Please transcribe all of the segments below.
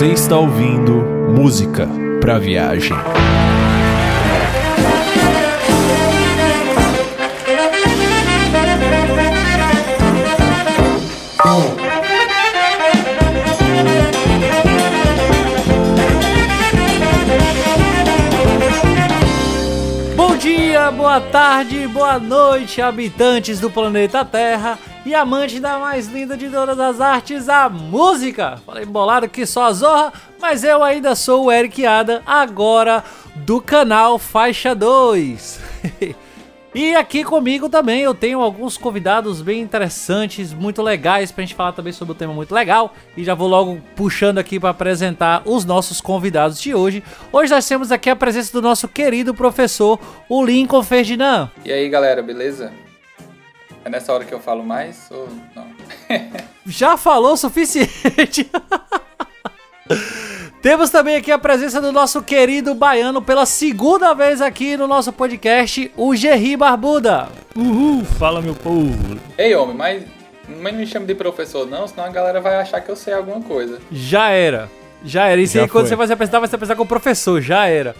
Você está ouvindo música para viagem. Bom dia, boa tarde, boa noite, habitantes do planeta Terra e amantes da mais linda de todas as artes, a música. Falei bolado que só a zorra, mas eu ainda sou o Eric Ada, agora do canal Faixa 2. E aqui comigo também eu tenho alguns convidados bem interessantes, muito legais pra gente falar também sobre um tema muito legal. E já vou logo puxando aqui para apresentar os nossos convidados de hoje. Hoje nós temos aqui a presença do nosso querido professor, o Lincoln Ferdinand. E aí galera, beleza? É nessa hora que eu falo mais ou não? Já falou o suficiente. Temos também aqui a presença do nosso querido baiano pela segunda vez aqui no nosso podcast, o Gerri Barbuda. Uhul, fala meu povo. Ei homem, mas, mas não me chame de professor não, senão a galera vai achar que eu sei alguma coisa. Já era. Já era. Isso Já aí, quando você vai se apresentar, vai se apresentar com o professor. Já era.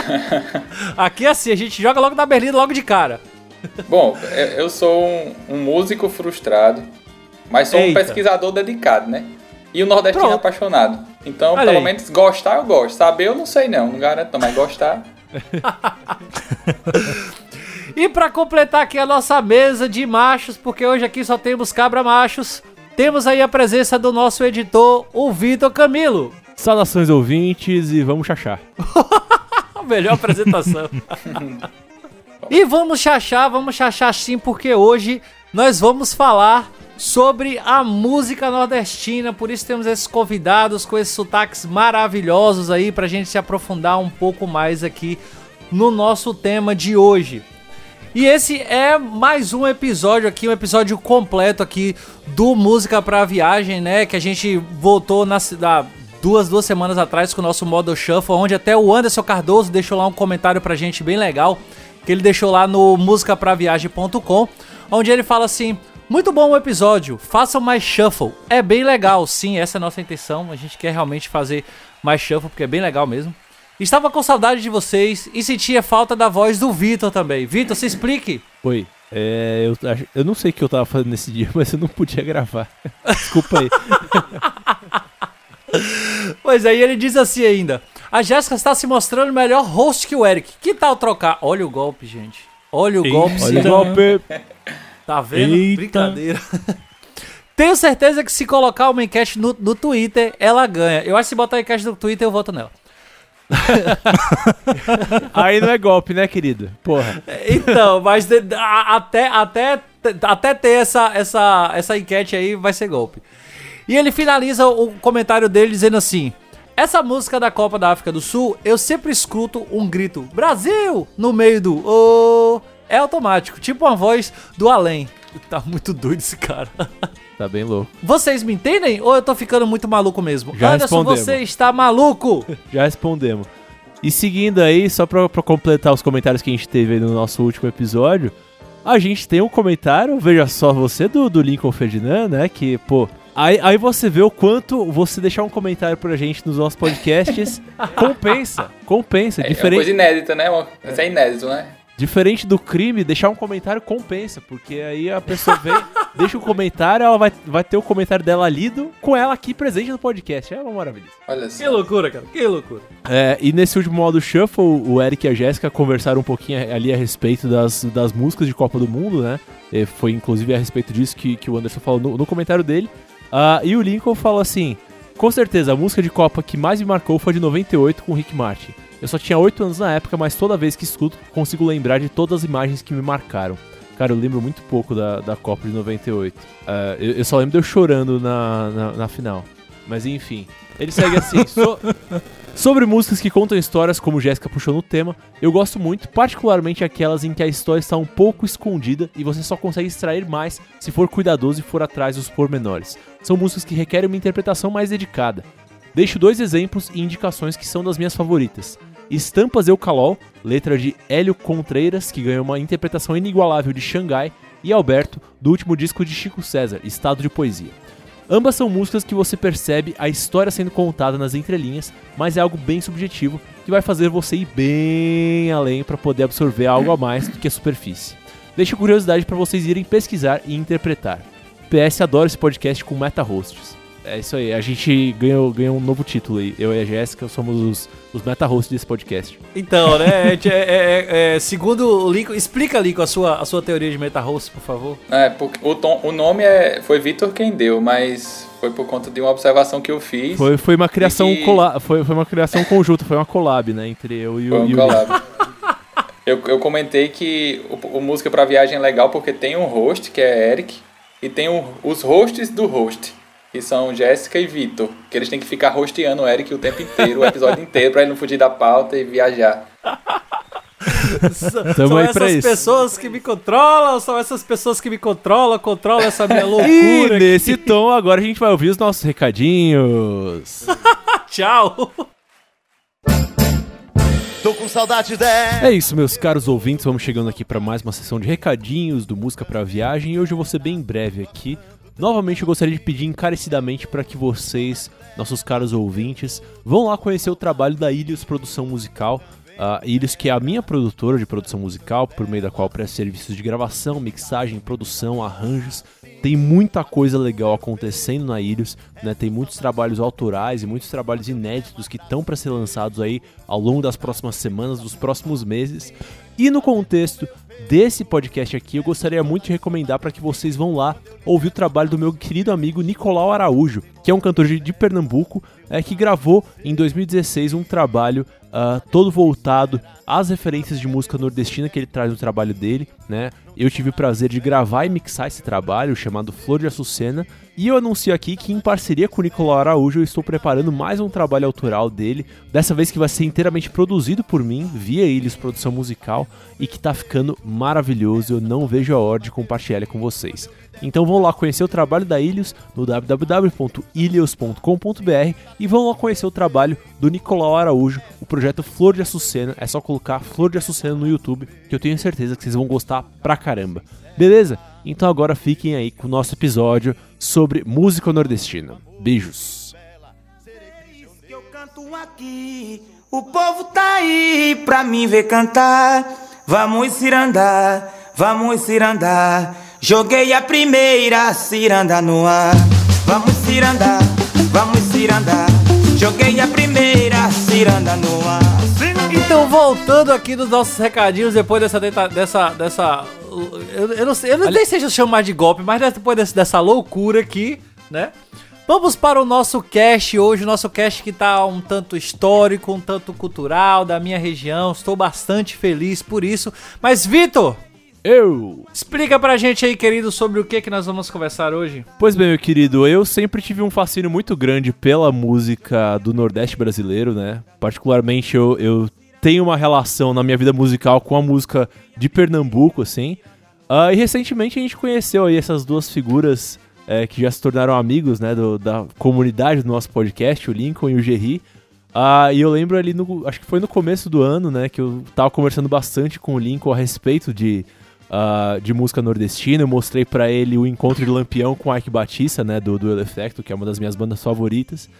aqui é assim, a gente joga logo na berlinda logo de cara. Bom, eu sou um, um músico frustrado, mas sou um Eita. pesquisador dedicado, né? E um nordestino Pronto. apaixonado. Então, Olha pelo aí. menos gostar eu gosto. Saber eu não sei não, não garanto não, mas gostar... E pra completar aqui a nossa mesa de machos, porque hoje aqui só temos cabra machos, temos aí a presença do nosso editor, o Vitor Camilo. Saudações ouvintes e vamos chachar. A melhor apresentação. e vamos chachar, vamos chachar sim, porque hoje nós vamos falar sobre a música nordestina. Por isso temos esses convidados com esses sotaques maravilhosos aí pra gente se aprofundar um pouco mais aqui no nosso tema de hoje. E esse é mais um episódio aqui, um episódio completo aqui do Música pra Viagem, né? Que a gente voltou na duas, duas semanas atrás com o nosso modo shuffle, onde até o Anderson Cardoso deixou lá um comentário pra gente bem legal, que ele deixou lá no musicapraviagem.com, onde ele fala assim: "Muito bom o episódio, façam mais shuffle. É bem legal, sim, essa é a nossa intenção. A gente quer realmente fazer mais shuffle porque é bem legal mesmo. Estava com saudade de vocês e sentia falta da voz do Vitor também. Vitor, se explique. Oi, é, eu, eu não sei o que eu tava fazendo nesse dia, mas eu não podia gravar. Desculpa aí. Pois aí ele diz assim ainda: A Jéssica está se mostrando melhor host que o Eric. Que tal trocar? Olha o golpe, gente. Olha o golpe, Olha o golpe. Tá vendo? Eita. Brincadeira. Tenho certeza que se colocar uma enquete no, no Twitter, ela ganha. Eu acho que se botar a enquete no Twitter, eu voto nela. Aí não é golpe, né, querido? Porra. Então, mas até, até, até ter essa, essa, essa enquete aí vai ser golpe. E ele finaliza o comentário dele dizendo assim: Essa música da Copa da África do Sul, eu sempre escuto um grito Brasil no meio do oh, é automático, tipo uma voz do além. Tá muito doido esse cara. Tá bem louco. Vocês me entendem ou eu tô ficando muito maluco mesmo? Já Anderson, respondemos. você está maluco? Já respondemos. E seguindo aí, só pra, pra completar os comentários que a gente teve aí no nosso último episódio, a gente tem um comentário, veja só você, do, do Lincoln Ferdinand, né? Que, pô. Aí, aí você vê o quanto você deixar um comentário pra gente nos nossos podcasts compensa. Compensa. É uma diferente, coisa inédita, né? Uma- Isso é inédito, né? Diferente do crime, deixar um comentário compensa. Porque aí a pessoa vem, deixa um comentário, ela vai, vai ter o comentário dela lido com ela aqui presente no podcast. É uma maravilha. Olha Que só. loucura, cara. Que loucura. É, e nesse último modo Shuffle, o Eric e a Jéssica conversaram um pouquinho ali a respeito das, das músicas de Copa do Mundo, né? E foi inclusive a respeito disso que, que o Anderson falou no, no comentário dele. Ah, e o Lincoln falou assim: Com certeza, a música de Copa que mais me marcou foi a de 98 com o Rick Martin. Eu só tinha 8 anos na época, mas toda vez que escuto, consigo lembrar de todas as imagens que me marcaram. Cara, eu lembro muito pouco da, da Copa de 98. Ah, eu, eu só lembro de eu chorando na, na, na final. Mas enfim, ele segue assim. so- Sobre músicas que contam histórias, como Jéssica puxou no tema, eu gosto muito, particularmente aquelas em que a história está um pouco escondida e você só consegue extrair mais se for cuidadoso e for atrás dos pormenores. São músicas que requerem uma interpretação mais dedicada. Deixo dois exemplos e indicações que são das minhas favoritas. Estampas Eucalol, letra de Hélio Contreiras, que ganhou uma interpretação inigualável de Xangai, e Alberto, do último disco de Chico César, Estado de Poesia. Ambas são músicas que você percebe a história sendo contada nas entrelinhas, mas é algo bem subjetivo que vai fazer você ir bem além para poder absorver algo a mais do que a superfície. Deixo curiosidade para vocês irem pesquisar e interpretar. PS adoro esse podcast com meta hosts. É isso aí, a gente ganhou, ganhou um novo título aí. Eu e a Jéssica somos os, os meta hosts desse podcast. Então, né? é, é, é, é, segundo o Lincoln, explica, Lincoln, a sua, a sua teoria de meta-host, por favor. É, porque o, tom, o nome é, foi Vitor quem deu, mas foi por conta de uma observação que eu fiz. Foi, foi uma criação E- cola, foi, foi uma criação conjunta, foi uma collab, né, entre eu e o, Foi um e collab. eu, eu comentei que o, o Música pra Viagem é legal porque tem um host, que é Eric, e tem um- os hosts do host, que são Jéssica e Vitor, que eles têm que ficar hosteando o Eric o tempo inteiro, o episódio inteiro, pra ele não fugir da pauta e viajar. são aí essas pra isso. pessoas que me controlam, são essas pessoas que me controlam, controlam essa minha E loucura. aqui. nesse tom, agora a gente vai ouvir os nossos recadinhos. Tchau. Tô com saudade dela. É isso, meus caros ouvintes, vamos chegando aqui para mais uma sessão de recadinhos do Música pra Viagem e hoje eu vou ser bem breve aqui. Novamente eu gostaria de pedir encarecidamente para que vocês, nossos caros ouvintes, vão lá conhecer o trabalho da Ilhos Produção Musical. A Ilhos, que é a minha produtora de produção musical, por meio da qual presto serviços de gravação, mixagem, produção, arranjos. Tem muita coisa legal acontecendo na Ilhos, né? Tem muitos trabalhos autorais e muitos trabalhos inéditos que estão para ser lançados aí ao longo das próximas semanas, dos próximos meses. E no contexto desse podcast aqui, eu gostaria muito de recomendar para que vocês vão lá ouvir o trabalho do meu querido amigo Nicolau Araújo, que é um cantor de, Pernambuco, é, que gravou em 2016 um trabalho ah, todo voltado às referências de música nordestina que ele traz no trabalho dele, né? Eu tive o prazer de gravar e mixar esse trabalho chamado Flor de Açucena, e eu anuncio aqui que em parceria com o Nicolau Araújo eu estou preparando mais um trabalho autoral dele, dessa vez que vai ser inteiramente produzido por mim, via Ilhos Produção Musical, e que tá ficando maravilhoso, eu não vejo a hora de compartilhar ele com vocês. Então vão lá conhecer o trabalho da Ilhos no www.ilhos.com.br e vão lá conhecer o trabalho do Nicolau Araújo, o projeto Flor de Açucena. É só colocar Flor de Açucena no YouTube, que eu tenho certeza que vocês vão gostar pra caramba. Beleza? Então agora fiquem aí com o nosso episódio sobre música nordestina. Beijos. O povo tá aí pra mim ver cantar. Vamos vamos. Joguei a primeira ciranda no ar. Vamos vamos. Joguei a primeira ciranda no ar. Então, voltando aqui nos nossos recadinhos, depois dessa. dessa, dessa eu, eu não sei, eu não sei se eu chamo mais de golpe, mas depois desse- dessa loucura aqui, né? Vamos para o nosso cast hoje, o nosso cast que tá um tanto histórico, um tanto cultural da minha região. Estou bastante feliz por isso. Mas, Vitor, Eu! explica pra gente aí, querido, sobre o que que nós vamos conversar hoje. Pois bem, meu querido, eu sempre tive um fascínio muito grande pela música do Nordeste brasileiro, né? Particularmente eu, eu tenho uma relação na minha vida musical com a música de Pernambuco, assim. Ah, e recentemente a gente conheceu aí essas duas figuras é, que já se tornaram amigos, né, do- da comunidade do nosso podcast, o Lincoln e o Gerry. Ah, e eu lembro ali, no, acho que foi no começo do ano, né, que eu tava conversando bastante com o Lincoln a respeito de, ah, de música nordestina. Eu mostrei pra ele o Encontro de Lampião com Ike Batista, né, do, do El Efecto, que é uma das minhas bandas favoritas.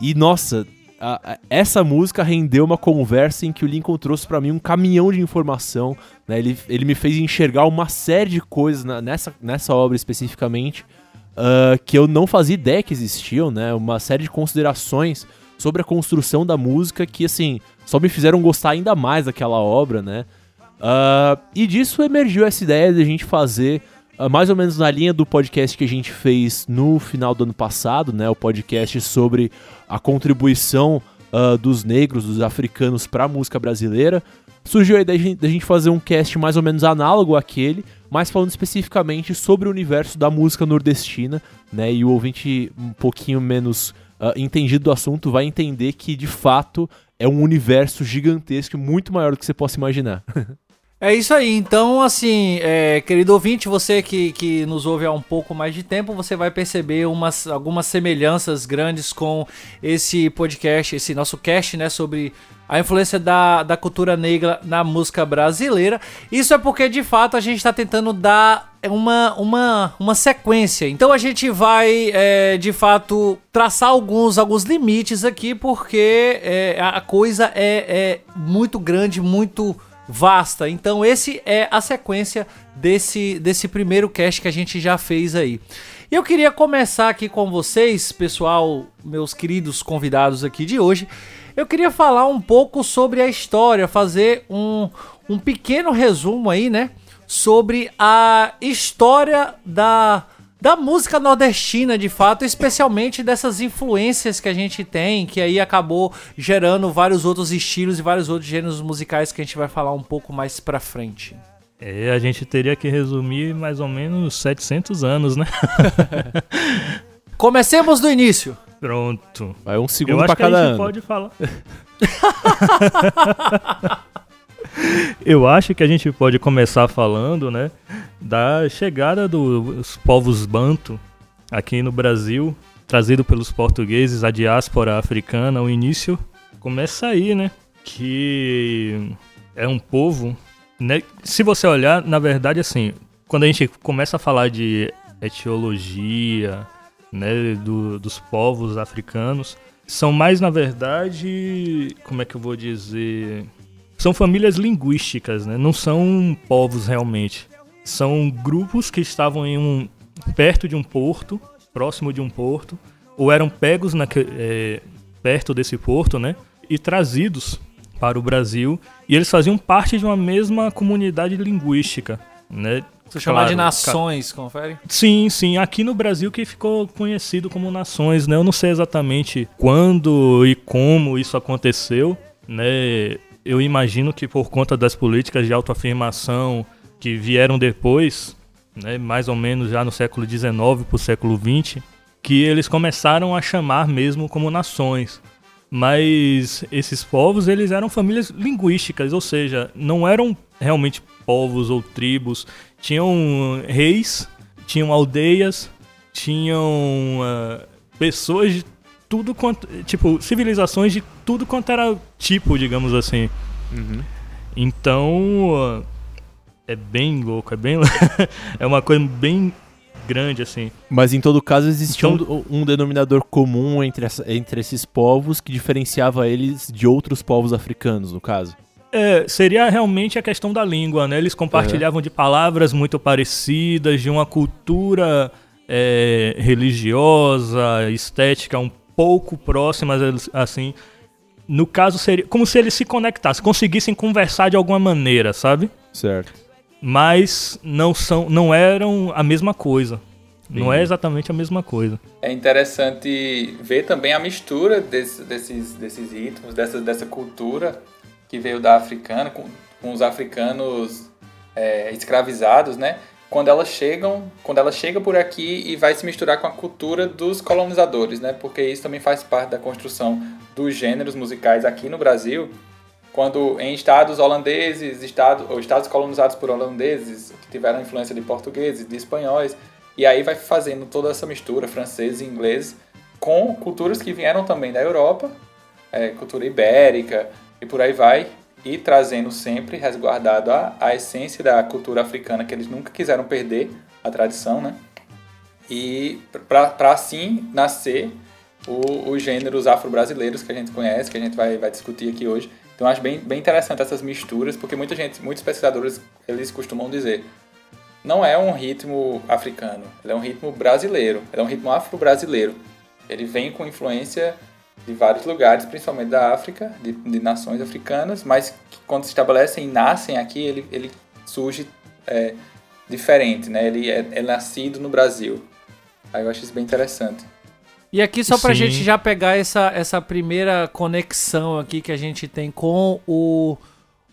E, nossa, a- a- essa música rendeu uma conversa em que o Lincoln trouxe pra mim um caminhão de informação, né, ele, ele me fez enxergar uma série de coisas na- nessa, nessa obra especificamente, ah, que eu não fazia ideia que existiam, né, uma série de considerações sobre a construção da música que, assim, só me fizeram gostar ainda mais daquela obra, né, Ah, e disso emergiu essa ideia de a gente fazer mais ou menos na linha do podcast que a gente fez no final do ano passado, né? O podcast sobre a contribuição ah, dos negros, dos africanos para a música brasileira. Surgiu a ideia de da gente fazer um cast mais ou menos análogo àquele, mas falando especificamente sobre o universo da música nordestina, né? E o ouvinte um pouquinho menos uh, entendido do assunto vai entender que, de fato, é um universo gigantesco, muito maior do que você possa imaginar. É isso aí, então assim, é, querido ouvinte, você que, que nos ouve há um pouco mais de tempo, você vai perceber umas, algumas semelhanças grandes com esse podcast, esse nosso cast, né, sobre a influência da, da cultura negra na música brasileira. Isso é porque, de fato, a gente está tentando dar uma, uma, uma sequência. Então a gente vai, é, de fato, traçar alguns, alguns limites aqui, porque é, a coisa é, é muito grande, muito vasta. Então esse é a sequência desse, desse primeiro cast que a gente já fez aí. E eu queria começar aqui com vocês, pessoal, meus queridos convidados aqui de hoje. Eu queria falar um pouco sobre a história, fazer um, um pequeno resumo aí, né? Sobre a história da da música nordestina, de fato, especialmente dessas influências que a gente tem, que aí acabou gerando vários outros estilos e vários outros gêneros musicais que a gente vai falar um pouco mais pra frente. É, a gente teria que resumir mais ou menos 700 anos, né? Comecemos do início. Pronto. Vai um segundo para cada ano. pode falar. Eu acho que a gente pode começar falando, né, da chegada dos povos banto aqui no Brasil, trazido pelos portugueses, a diáspora africana, o início começa aí, né, que é um povo, né, se você olhar, na verdade, assim, quando a gente começa a falar de etiologia, né, do, dos povos africanos, são mais, na verdade, como é que eu vou dizer são famílias linguísticas, né? Não são povos realmente. São grupos que estavam em um perto de um porto, próximo de um porto, ou eram pegos na, é, perto desse porto, né? E trazidos para o Brasil. E eles faziam parte de uma mesma comunidade linguística, né? Você claro, chamar de nações, confere? Sim, sim. Aqui no Brasil que ficou conhecido como nações, né? Eu não sei exatamente quando e como isso aconteceu, né? Eu imagino que por conta das políticas de autoafirmação que vieram depois, né, mais ou menos já no século XIX para o século XX, que eles começaram a chamar mesmo como nações. Mas esses povos eles eram famílias linguísticas, ou seja, não eram realmente povos ou tribos. Tinham reis, tinham aldeias, tinham uh, pessoas de tudo quanto. Tipo, civilizações de tudo quanto era tipo, digamos assim. Uhum. Então. É bem louco, é bem. é uma coisa bem grande, assim. Mas em todo caso existia então, um, um, denominador comum entre, essa, entre esses povos que diferenciava eles de outros povos africanos, no caso. É, seria realmente a questão da língua, né? Eles compartilhavam uhum. de palavras muito parecidas, de uma cultura é, religiosa, estética um pouco próximas, assim. No caso, seria como se eles se conectassem, conseguissem conversar de alguma maneira, sabe? Certo. Mas não são, não eram a mesma coisa. Sim. Não é exatamente a mesma coisa. É interessante ver também a mistura desse, desses, desses ritmos, dessa, dessa cultura que veio da africana, com, com os africanos é, escravizados, né? Quando elas chegam, quando ela chega por aqui e vai se misturar com a cultura dos colonizadores, né? Porque isso também faz parte da construção dos gêneros musicais aqui no Brasil. Quando em estados holandeses, estados ou estados colonizados por holandeses, que tiveram influência de portugueses, de espanhóis, e aí vai fazendo toda essa mistura francês e inglês com culturas que vieram também da Europa, é, cultura ibérica e por aí vai, e trazendo sempre resguardado a, a essência da cultura africana que eles nunca quiseram perder, a tradição, né? E para assim nascer o, os gêneros afro-brasileiros que a gente conhece, que a gente vai, vai discutir aqui hoje. Então acho bem, bem interessante essas misturas, porque muita gente, muitos pesquisadores, eles costumam dizer, não é um ritmo africano, ele é um ritmo brasileiro, ele é um ritmo afro-brasileiro. Ele vem com influência de vários lugares, principalmente da África, de, de nações africanas, mas que quando se estabelecem e nascem aqui, ele, ele surge é, diferente, né? Ele é, é, nascido no Brasil. Aí eu acho isso bem interessante. E aqui só pra Sim. gente já pegar essa, essa primeira conexão aqui que a gente tem com o,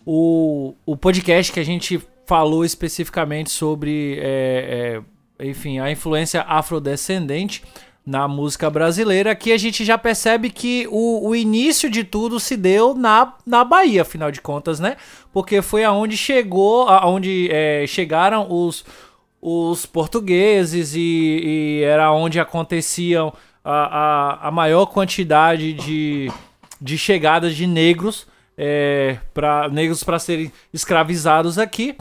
o, o podcast que a gente falou especificamente sobre, é, é, enfim, a influência afrodescendente. Na música brasileira. Aqui a gente já percebe que o, o início de tudo se deu na, na Bahia, afinal de contas, né? Porque foi aonde chegou, aonde é, chegaram os, os portugueses e, e era onde aconteciam a, a, a maior quantidade de, de chegadas de negros, é, para negros para serem escravizados aqui.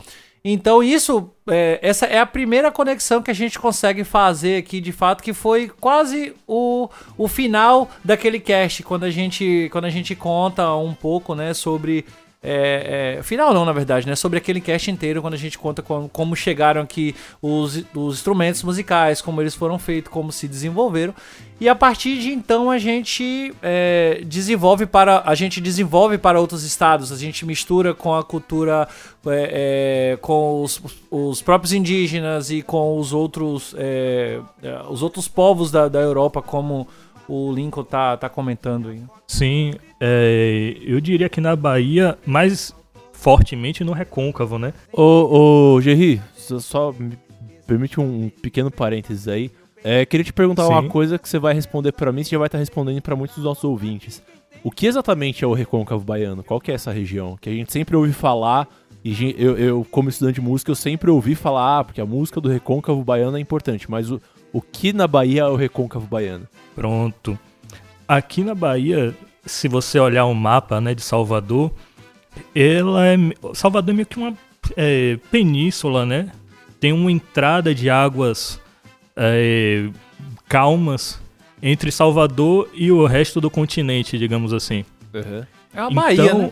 Então isso, é, essa é a primeira conexão que a gente consegue fazer aqui, de fato, que foi quase o, o final daquele cast, quando a gente, quando a gente conta um pouco, né, sobre é, é, final não, na verdade, né? Sobre aquele cast inteiro, quando a gente conta com, como chegaram aqui os, os instrumentos musicais, como eles foram feitos, como se desenvolveram. E a partir de então a gente é, desenvolve para a gente desenvolve para outros estados, a gente mistura com a cultura, é, é, com os, os, próprios indígenas e com os outros, é, é, os outros povos da, da Europa, como o Lincoln tá, tá comentando aí. Sim, é, eu diria que na Bahia, mais fortemente no recôncavo, né? Ô, ô Gerry, só me permite um pequeno parênteses aí. É, queria te perguntar Sim. uma coisa que você vai responder para mim, você já vai estar respondendo para muitos dos nossos ouvintes. O que exatamente é o recôncavo baiano? Qual que é essa região? Que a gente sempre ouve falar, e eu, eu como estudante de música, eu sempre ouvi falar, ah, porque a música do recôncavo baiano é importante, mas o, o que na Bahia é o recôncavo baiano? Pronto. Aqui na Bahia, se você olhar o mapa né, de Salvador, ela é. Salvador é meio que uma é, península, né? Tem uma entrada de águas é, calmas entre Salvador e o resto do continente, digamos assim. Uhum. É uma Bahia, então, né?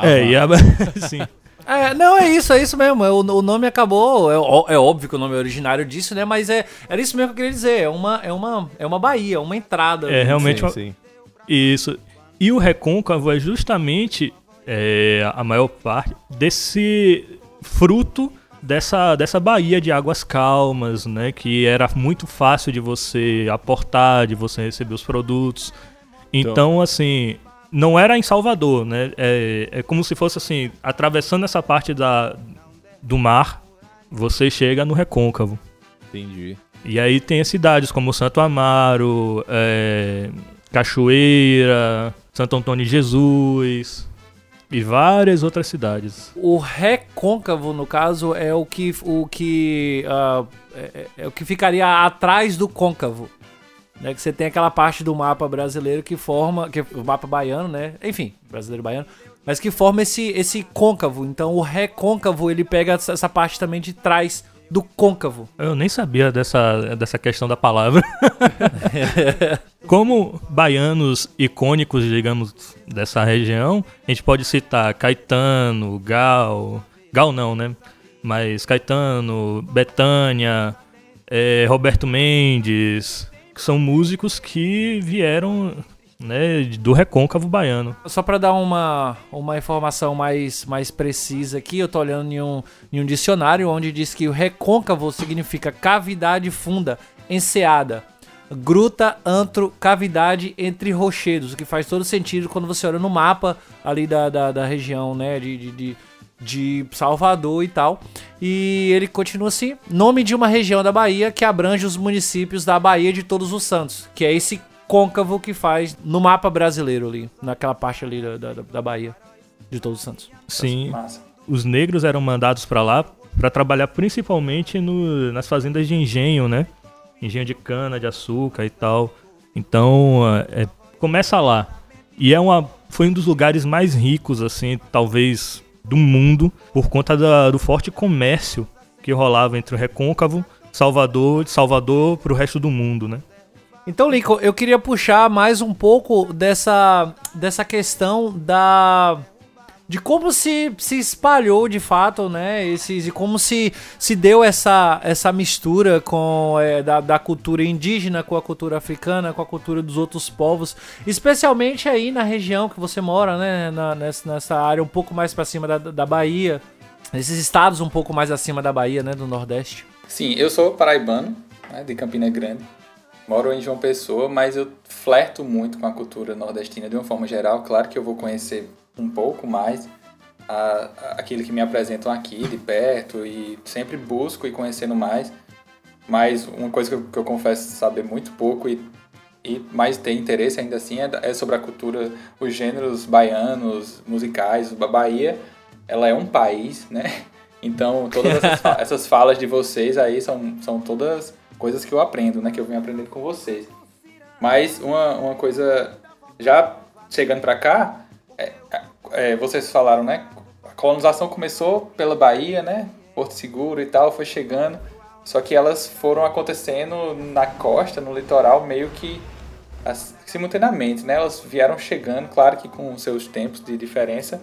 É, e a... sim. É, não, é isso, é isso mesmo. O, o nome acabou. É, é, óbvio que o nome é originário disso, né? Mas é, era isso mesmo que eu queria dizer. É uma, é uma, é uma baía, uma entrada. É realmente sim, uma... sim. Isso. E o recôncavo é justamente é, a maior parte desse fruto dessa, dessa baía de águas calmas, né? Que era muito fácil de você aportar, de você receber os produtos. Então, então assim, não era em Salvador, né? É, é como se fosse assim, atravessando essa parte da, do mar, você chega no recôncavo. Entendi. E aí tem as cidades como Santo Amaro, é, Cachoeira, Santo Antônio de Jesus e várias outras cidades. O recôncavo, no caso, é o que o que uh, é, é, o que ficaria atrás do côncavo. Né, que você tem aquela parte do mapa brasileiro que forma, que o mapa baiano, né? Enfim, brasileiro baiano, mas que forma esse esse côncavo. Então o recôncavo ele pega essa parte também de trás do côncavo. Eu nem sabia dessa, dessa questão da palavra. Como baianos icônicos, digamos, dessa região, a gente pode citar Caetano, Gal, Gal não, né? Mas Caetano, Betânia, é, Roberto Mendes, que são músicos que vieram né, do recôncavo baiano. Só para dar uma, uma informação mais, mais precisa aqui, eu tô olhando em um, em um dicionário onde diz que o recôncavo significa cavidade funda, enseada, gruta, antro, cavidade entre rochedos, o que faz todo sentido quando você olha no mapa ali da, da, da região, né, de, de, de de Salvador e tal. E ele continua assim: nome de uma região da Bahia que abrange os municípios da Bahia de Todos os Santos, que é esse côncavo que faz no mapa brasileiro ali, naquela parte ali da, da, da Bahia de Todos os Santos. Sim. Os negros eram mandados para lá para trabalhar principalmente no, nas fazendas de engenho, né? Engenho de cana, de açúcar e tal. Então, é, começa lá. E é uma, foi um dos lugares mais ricos, assim, talvez do mundo por conta da, do forte comércio que rolava entre o Recôncavo, Salvador, de Salvador para o resto do mundo, né? Então, Lincoln, eu queria puxar mais um pouco dessa, dessa questão da de como se, se espalhou de fato, né? Esses, e como se, se deu essa, essa mistura com é, da, da cultura indígena com a cultura africana, com a cultura dos outros povos, especialmente aí na região que você mora, né? Na, nessa, nessa área um pouco mais para cima da, da Bahia, nesses estados um pouco mais acima da Bahia, né? Do Nordeste. Sim, eu sou paraibano, né, de Campina Grande. Moro em João Pessoa, mas eu flerto muito com a cultura nordestina de uma forma geral. Claro que eu vou conhecer um pouco mais a, a, aquilo que me apresentam aqui de perto e sempre busco e conhecendo mais. mas uma coisa que eu, que eu confesso saber muito pouco e, e mais ter interesse ainda assim é, é sobre a cultura, os gêneros baianos, musicais. A Bahia, ela é um país, né? Então, todas essas, essas falas de vocês aí são, são todas coisas que eu aprendo, né? Que eu venho aprendendo com vocês. Mas uma, uma coisa, já chegando pra cá, é, vocês falaram, né? A colonização começou pela Bahia, né? Porto Seguro e tal, foi chegando. Só que elas foram acontecendo na costa, no litoral, meio que as- simultaneamente, né? Elas vieram chegando, claro que com seus tempos de diferença.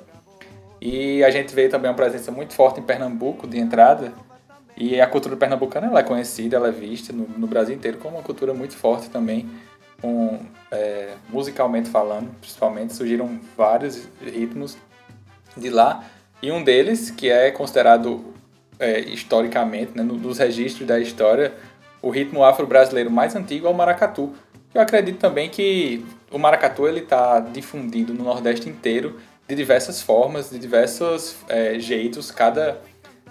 E a gente veio também uma presença muito forte em Pernambuco de entrada. E a cultura pernambucana ela é conhecida, ela é vista no, no Brasil inteiro como uma cultura muito forte também, é, musicalmente falando, principalmente. Surgiram vários ritmos de lá. E um deles, que é considerado é, historicamente, né, no- nos registros da história, o ritmo afro-brasileiro mais antigo é o maracatu. Eu acredito também que o maracatu está difundido no Nordeste inteiro de diversas formas, de diversos é, jeitos. Cada,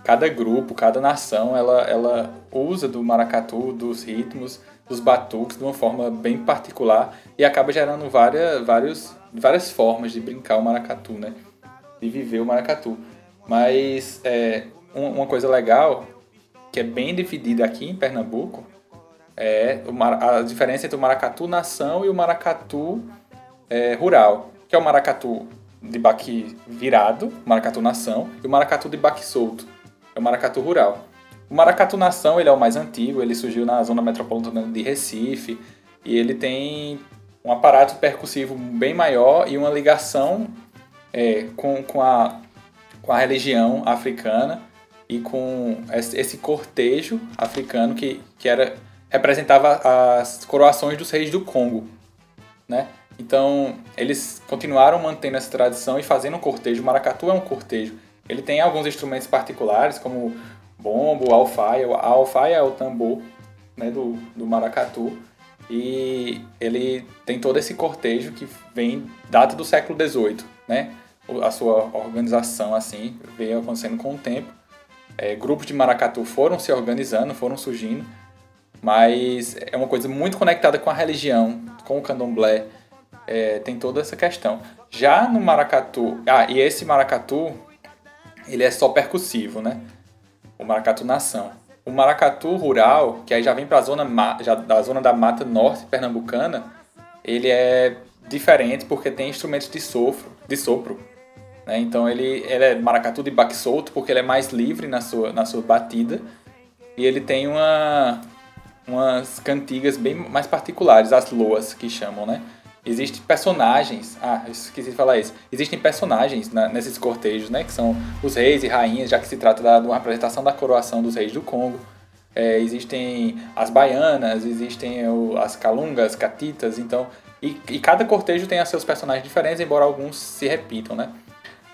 cada grupo, cada nação, ela, ela usa do maracatu, dos ritmos, dos batuques de uma forma bem particular e acaba gerando várias, vários, várias formas de brincar o maracatu, né? De viver o maracatu. Mas é, um- uma coisa legal, que é bem dividida aqui em Pernambuco, é a diferença entre o maracatu nação e o maracatu é, rural, que é o maracatu de baque virado, maracatu nação, e o maracatu de baque solto, é o maracatu rural. O maracatu nação ele é o mais antigo, ele surgiu na zona metropolitana de Recife e ele tem um aparato percussivo bem maior e uma ligação é, com, com, a, com a religião africana e com esse cortejo africano que, que era representava as coroações dos reis do Congo, né? Então, eles continuaram mantendo essa tradição e fazendo um cortejo. O maracatu é um cortejo. Ele tem alguns instrumentos particulares, como bombo, alfaia. A alfaia é o tambor né, do, do maracatu. E ele tem todo esse cortejo que vem, data do século XVIII, né? A sua organização, assim, veio acontecendo com o tempo. É, grupos de maracatu foram se organizando, foram surgindo, mas é uma coisa muito conectada com a religião, com o candomblé, é, tem toda essa questão. Já no maracatu, ah, e esse maracatu, ele é só percussivo, né? O maracatu nação. O maracatu rural, que aí já vem para a zona já da zona da mata norte pernambucana, ele é diferente porque tem instrumentos de sopro, de sopro. Né? Então ele, ele é maracatu de baque solto porque ele é mais livre na sua, na sua batida e ele tem uma, umas cantigas bem mais particulares, as loas que chamam, né? Existem personagens, ah, esqueci de falar isso. Existem personagens na- nesses cortejos, né? Que são os reis e rainhas, já que se trata da, de uma representação da coroação dos reis do Congo. É, existem as baianas, existem o- as calungas, catitas, então... E, e cada cortejo tem seus personagens diferentes, embora alguns se repitam, né?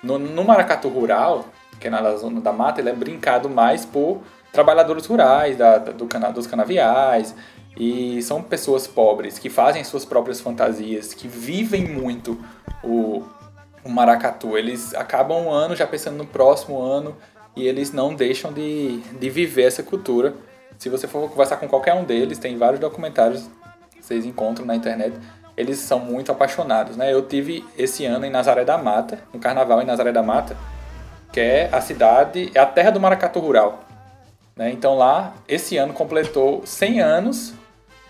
No, no maracatu rural, que é na zona da mata, ele é brincado mais por trabalhadores rurais, da, da- do cana, dos canaviais, e são pessoas pobres que fazem suas próprias fantasias, que vivem muito o, o maracatu. Eles acabam um ano já pensando no próximo ano e eles não deixam de, de viver essa cultura. Se você for conversar com qualquer um deles, tem vários documentários que vocês encontram na internet. Eles são muito apaixonados, né? Eu tive esse ano em Nazaré da Mata, no carnaval em Nazaré da Mata, que é a cidade, é a terra do maracatu rural. Né? Então lá, esse ano completou 100 anos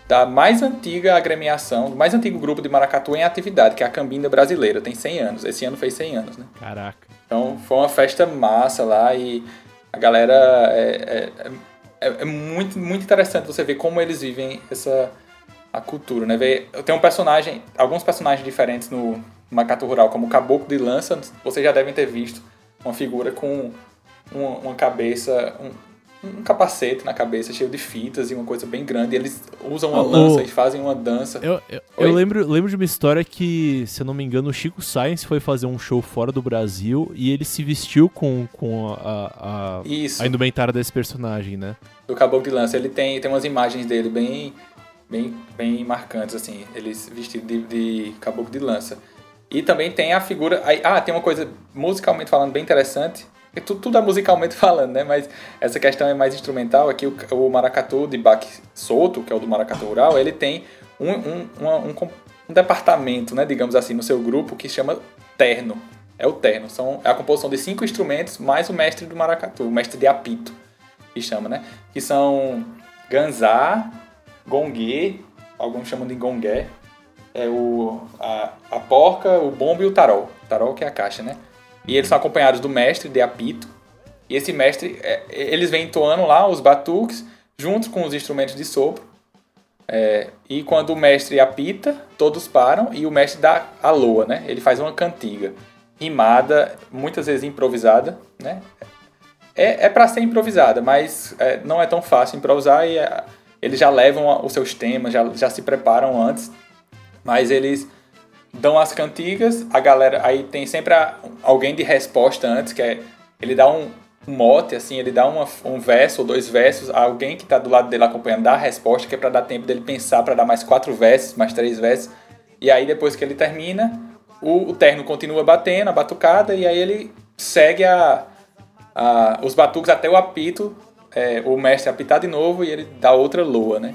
da mais antiga agremiação, do mais antigo grupo de maracatu em atividade, que é a Cambinda Brasileira, tem 100 anos. Esse ano fez 100 anos, né? Caraca. Então foi uma festa massa lá e a galera é, é, é, é muito, muito interessante você ver como eles vivem essa a cultura, né? Ver, tem um personagem, alguns personagens diferentes no Maracatu Rural, como o Caboclo de Lança, vocês já devem ter visto uma figura com uma, uma cabeça, um, um capacete na cabeça cheio de fitas e uma coisa bem grande. E eles usam uma Oh, lança e fazem uma dança. Eu, eu, eu lembro, lembro de uma história que, se eu não me engano, o Chico Science foi fazer um show fora do Brasil e ele se vestiu com, com a, a, a, indumentária desse personagem, né? do Caboclo de Lança. Ele tem, tem umas imagens dele bem, bem, bem marcantes, assim, eles vestidos de, de Caboclo de Lança. E também tem a figura. Ah, tem uma coisa musicalmente falando bem interessante tudo, tudo é musicalmente falando, né? Mas essa questão é mais instrumental. Aqui o, o maracatu de baque solto, que é o do maracatu rural, ele tem um, um, um, um departamento, né, digamos assim, no seu grupo que chama terno. É o terno. São, é a composição de cinco instrumentos mais o mestre do maracatu, o mestre de apito, que chama, né? Que são ganzá, gongue, alguns chamam de gongué, é o, a, a porca, o bombo e o tarol. Tarol que é a caixa, né? E eles são acompanhados do mestre de apito. E esse mestre, é, eles vêm entoando lá os batuques junto com os instrumentos de sopro. É, e quando o mestre apita, todos param e o mestre dá a loa, né? Ele faz uma cantiga rimada, muitas vezes improvisada, né? É, é para ser improvisada, mas é, não é tão fácil improvisar e é, eles já levam os seus temas, já, já se preparam antes, mas eles dão as cantigas, a galera aí tem sempre a- alguém de resposta antes, que é ele dá um, um mote, assim, ele dá uma- um verso ou dois versos, alguém que tá do lado dele acompanhando dá a resposta, que é para dar tempo dele pensar, para dar mais quatro versos, mais três versos, e aí depois que ele termina, o, o terno continua batendo, a batucada, e aí ele segue a, a- os batuques até o apito, é, o mestre apitar de novo e ele dá outra loa, né?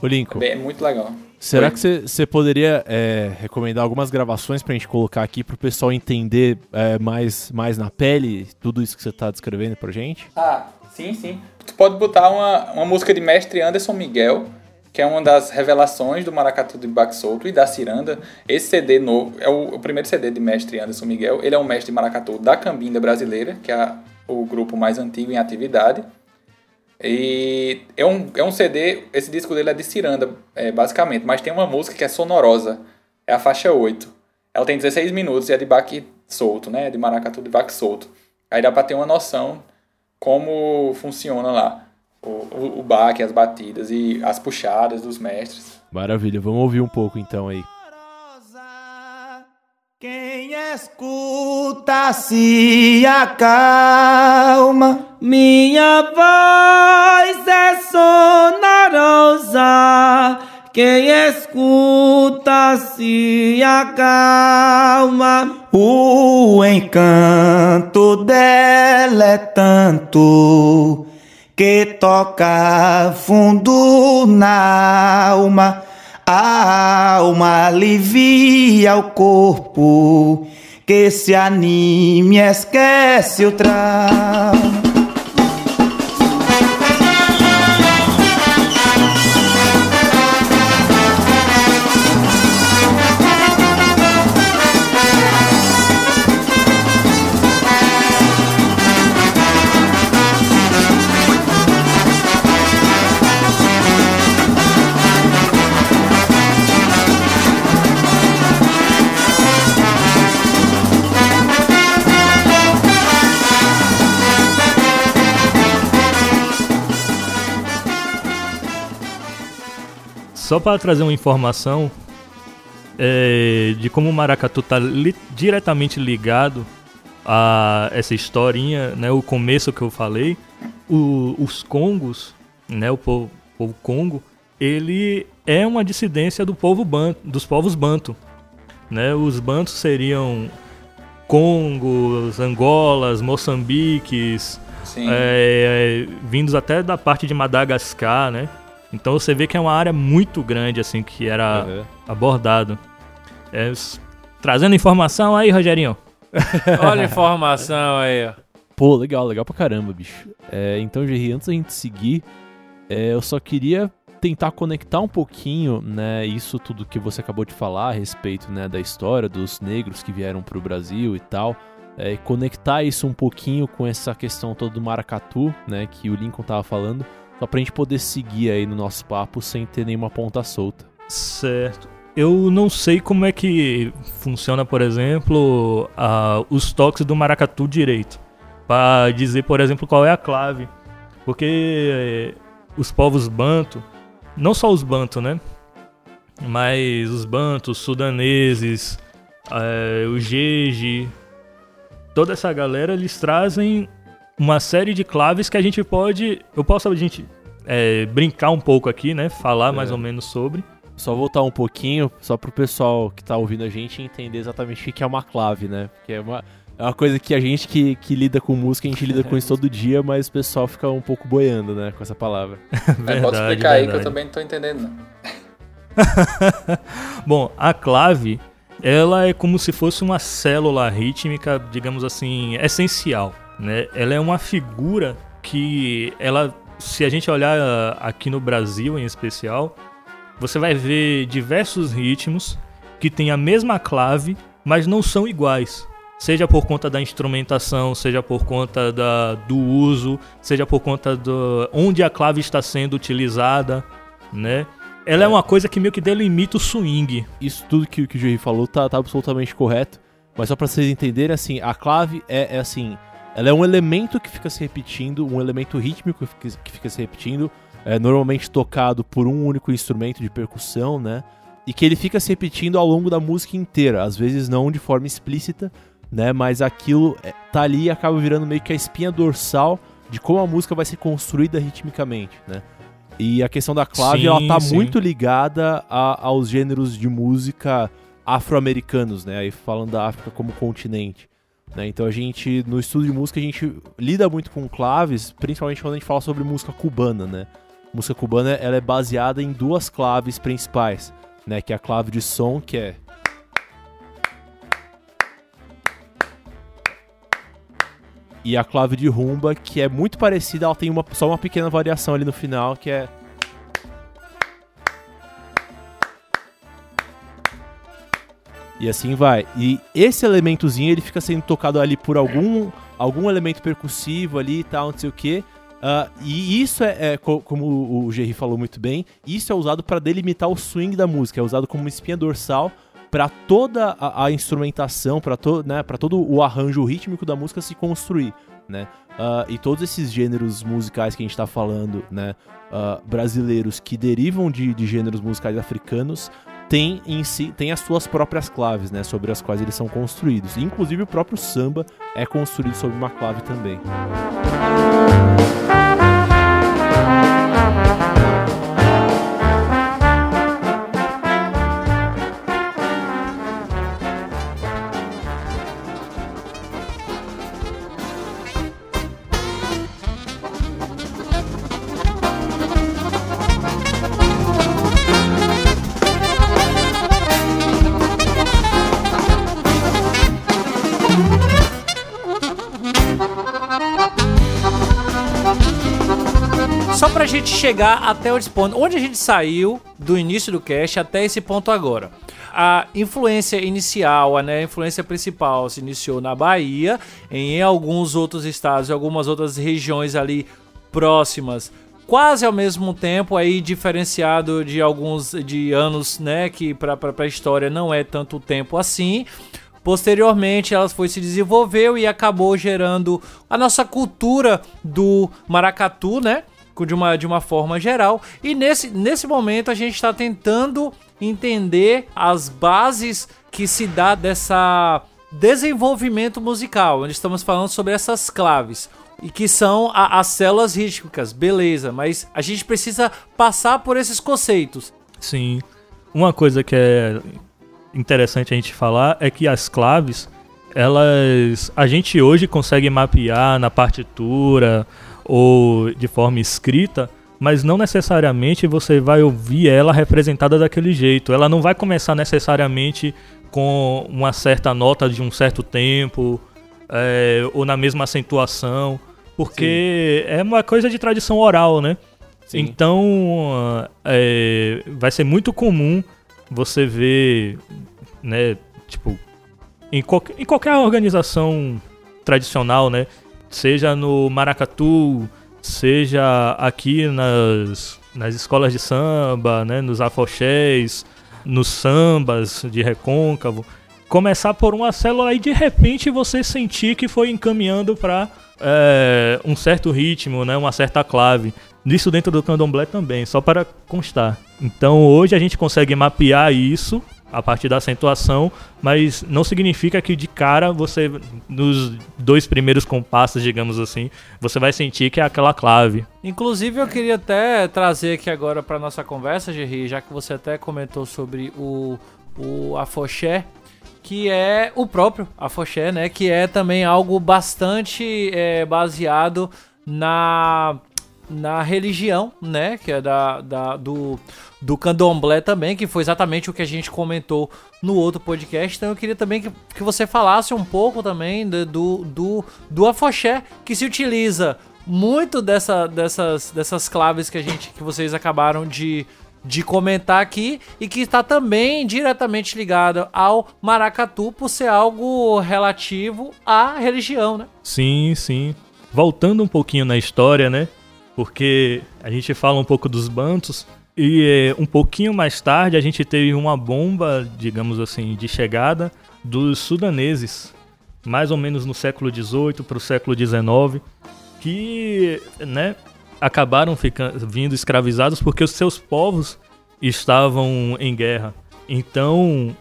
Ô, Lincoln, Bem, é muito legal. Será Oi? que você poderia é, recomendar algumas gravações pra gente colocar aqui pro pessoal entender é, mais, mais na pele tudo isso que você tá descrevendo pra gente? Ah, sim, sim. Tu pode botar uma, uma música de mestre Anderson Miguel, que é uma das revelações do Maracatu de Baque Solto e da Ciranda. Esse CD novo é o, o primeiro CD de mestre Anderson Miguel. Ele é um mestre de maracatu da Cambinda Brasileira, que é a- o grupo mais antigo em atividade. E é um, é um CD, esse disco dele é de Ciranda, é, basicamente, mas tem uma música que é sonorosa, é a faixa 8. Ela tem 16 minutos e é de baque solto, né? De maracatu de baque solto. Aí dá pra ter uma noção como funciona lá o, o, o baque, as batidas e as puxadas dos mestres. Maravilha, vamos ouvir um pouco então aí. Quem escuta se acalma. Minha voz é sonorosa. Quem escuta se acalma. O encanto dela é tanto que toca fundo na alma. A alma alivia o corpo, que se anime, esquece o trauma. Só para trazer uma informação é, de como o maracatu está diretamente ligado a essa historinha, né, o começo que eu falei, o- os congos, né, o povo, povo congo, ele é uma dissidência do povo banto, dos povos banto, né? Os bantos seriam congos, angolas, moçambiques, Sim. é, vindos até da parte de Madagascar, né? Então você vê que é uma área muito grande assim que era Uhum. abordado. É, trazendo informação aí, Rogerinho. Olha a informação aí, ó. Pô, legal, legal pra caramba, bicho. É, então, Gerry, antes da gente seguir, é, eu só queria tentar conectar um pouquinho, né, isso tudo que você acabou de falar a respeito, né, da história dos negros que vieram pro Brasil e tal, é, conectar isso um pouquinho com essa questão toda do maracatu, né, que o Lincoln tava falando, só pra gente poder seguir aí no nosso papo sem ter nenhuma ponta solta. Certo. Eu não sei como é que funciona, por exemplo, a- os toques do maracatu direito. Pra dizer, por exemplo, qual é a clave. Porque eh, os povos banto, não só os banto, né? Mas os bantos, sudaneses, eh, o jeje, toda essa galera, eles trazem uma série de claves que a gente pode. Eu posso a gente eh, brincar um pouco aqui, né? Falar mais É. ou menos sobre. Só voltar um pouquinho, só pro pessoal que tá ouvindo a gente entender exatamente o que é uma clave, né? Porque é uma... É uma coisa que a gente que, que lida com música, a gente lida com isso todo dia, mas o pessoal fica um pouco boiando, né, com essa palavra. É, pode explicar aí que eu também não tô entendendo, não. Bom, a clave, ela é como se fosse uma célula rítmica, digamos assim, essencial, né? Ela é uma figura que ela, se a gente olhar aqui no Brasil em especial, você vai ver diversos ritmos que têm a mesma clave, mas não são iguais. Seja por conta da instrumentação, seja por conta da, do uso, seja por conta do onde a clave está sendo utilizada, né? Ela é, é uma coisa que meio que delimita o swing. Isso tudo que, que o Jerry falou tá, tá absolutamente correto. Mas só para vocês entenderem, assim, a clave é, é, assim, ela é um elemento que fica se repetindo, um elemento rítmico que fica, que fica se repetindo, é normalmente tocado por um único instrumento de percussão, né? E que ele fica se repetindo ao longo da música inteira, às vezes não de forma explícita, né? Mas aquilo é, tá ali e acaba virando meio que a espinha dorsal de como a música vai ser construída ritmicamente, né? E a questão da clave, sim, ela tá sim. muito ligada a, aos gêneros de música afro-americanos, né? Aí falando da África como continente. Né? Então a gente, no estudo de música, a gente lida muito com claves, principalmente quando a gente fala sobre música cubana, né? música cubana ela é baseada em duas claves principais, né? Que é a clave de som, que é e a clave de rumba, que é muito parecida, ela tem uma, só uma pequena variação ali no final, que é E assim vai. E esse elementozinho ele fica sendo tocado ali por algum algum elemento percussivo ali e tal, não sei o que. Uh, e isso é, é como o Jerry falou muito bem, isso é usado para delimitar o swing da música, é usado como espinha dorsal para toda a, a instrumentação, para to, né, todo o arranjo rítmico da música se construir, né? Uh, e todos esses gêneros musicais que a gente está falando, né, uh, brasileiros que derivam de, de gêneros musicais africanos, tem em si tem as suas próprias claves, né, sobre as quais eles são construídos. Inclusive o próprio samba é construído sobre uma clave também. Chegar até esse ponto. Onde a gente saiu do início do cast até esse ponto agora. A influência inicial, a, né, a influência principal se iniciou na Bahia, em alguns outros estados e algumas outras regiões ali próximas quase ao mesmo tempo, aí diferenciado de alguns de anos, né, que para a história não é tanto tempo assim. Posteriormente, ela foi se desenvolveu e acabou gerando a nossa cultura do maracatu, né? De uma, de uma forma geral. E nesse, nesse momento a gente está tentando entender as bases que se dá dessa desenvolvimento musical, onde estamos falando sobre essas claves e que são a, as células rítmicas, beleza, mas a gente precisa passar por esses conceitos. Sim. Uma coisa que é interessante a gente falar é que as claves, elas a gente hoje consegue mapear na partitura, ou de forma escrita, mas não necessariamente você vai ouvir ela representada daquele jeito. Ela não vai começar necessariamente com uma certa nota de um certo tempo é, ou na mesma acentuação, porque Sim. é uma coisa de tradição oral, né? Sim. Então é, vai ser muito comum você ver, né, tipo, em, qualquer, em qualquer organização tradicional, né, seja no maracatu, seja aqui nas, nas escolas de samba, né, nos afoxés, nos sambas de recôncavo, começar por uma célula e de repente você sentir que foi encaminhando para é, um certo ritmo, né, uma certa clave. Isso dentro do candomblé também, só para constar. Então hoje a gente consegue mapear isso a partir da acentuação, mas não significa que de cara você, nos dois primeiros compassos, digamos assim, você vai sentir que é aquela clave. Inclusive, eu queria até trazer aqui agora para nossa conversa, Gerry, já que você até comentou sobre o, o afoxé, que é o próprio afoxé, né? Que é também algo bastante é, baseado na na religião, né? Que é da, da, do, do candomblé também, que foi exatamente o que a gente comentou no outro podcast. Então eu queria também que, que você falasse um pouco também do, do, do, do afoxé, que se utiliza muito dessa, dessas, dessas claves que a gente que vocês acabaram de, de comentar aqui e que está também diretamente ligado ao maracatu por ser algo relativo à religião, né? Sim, sim. Voltando um pouquinho na história, né? Porque a gente fala um pouco dos bantos e um pouquinho mais tarde a gente teve uma bomba, digamos assim, de chegada dos sudaneses, mais ou menos no século XVIII para o século XIX, que, né, acabaram ficando, vindo escravizados porque os seus povos estavam em guerra. Então,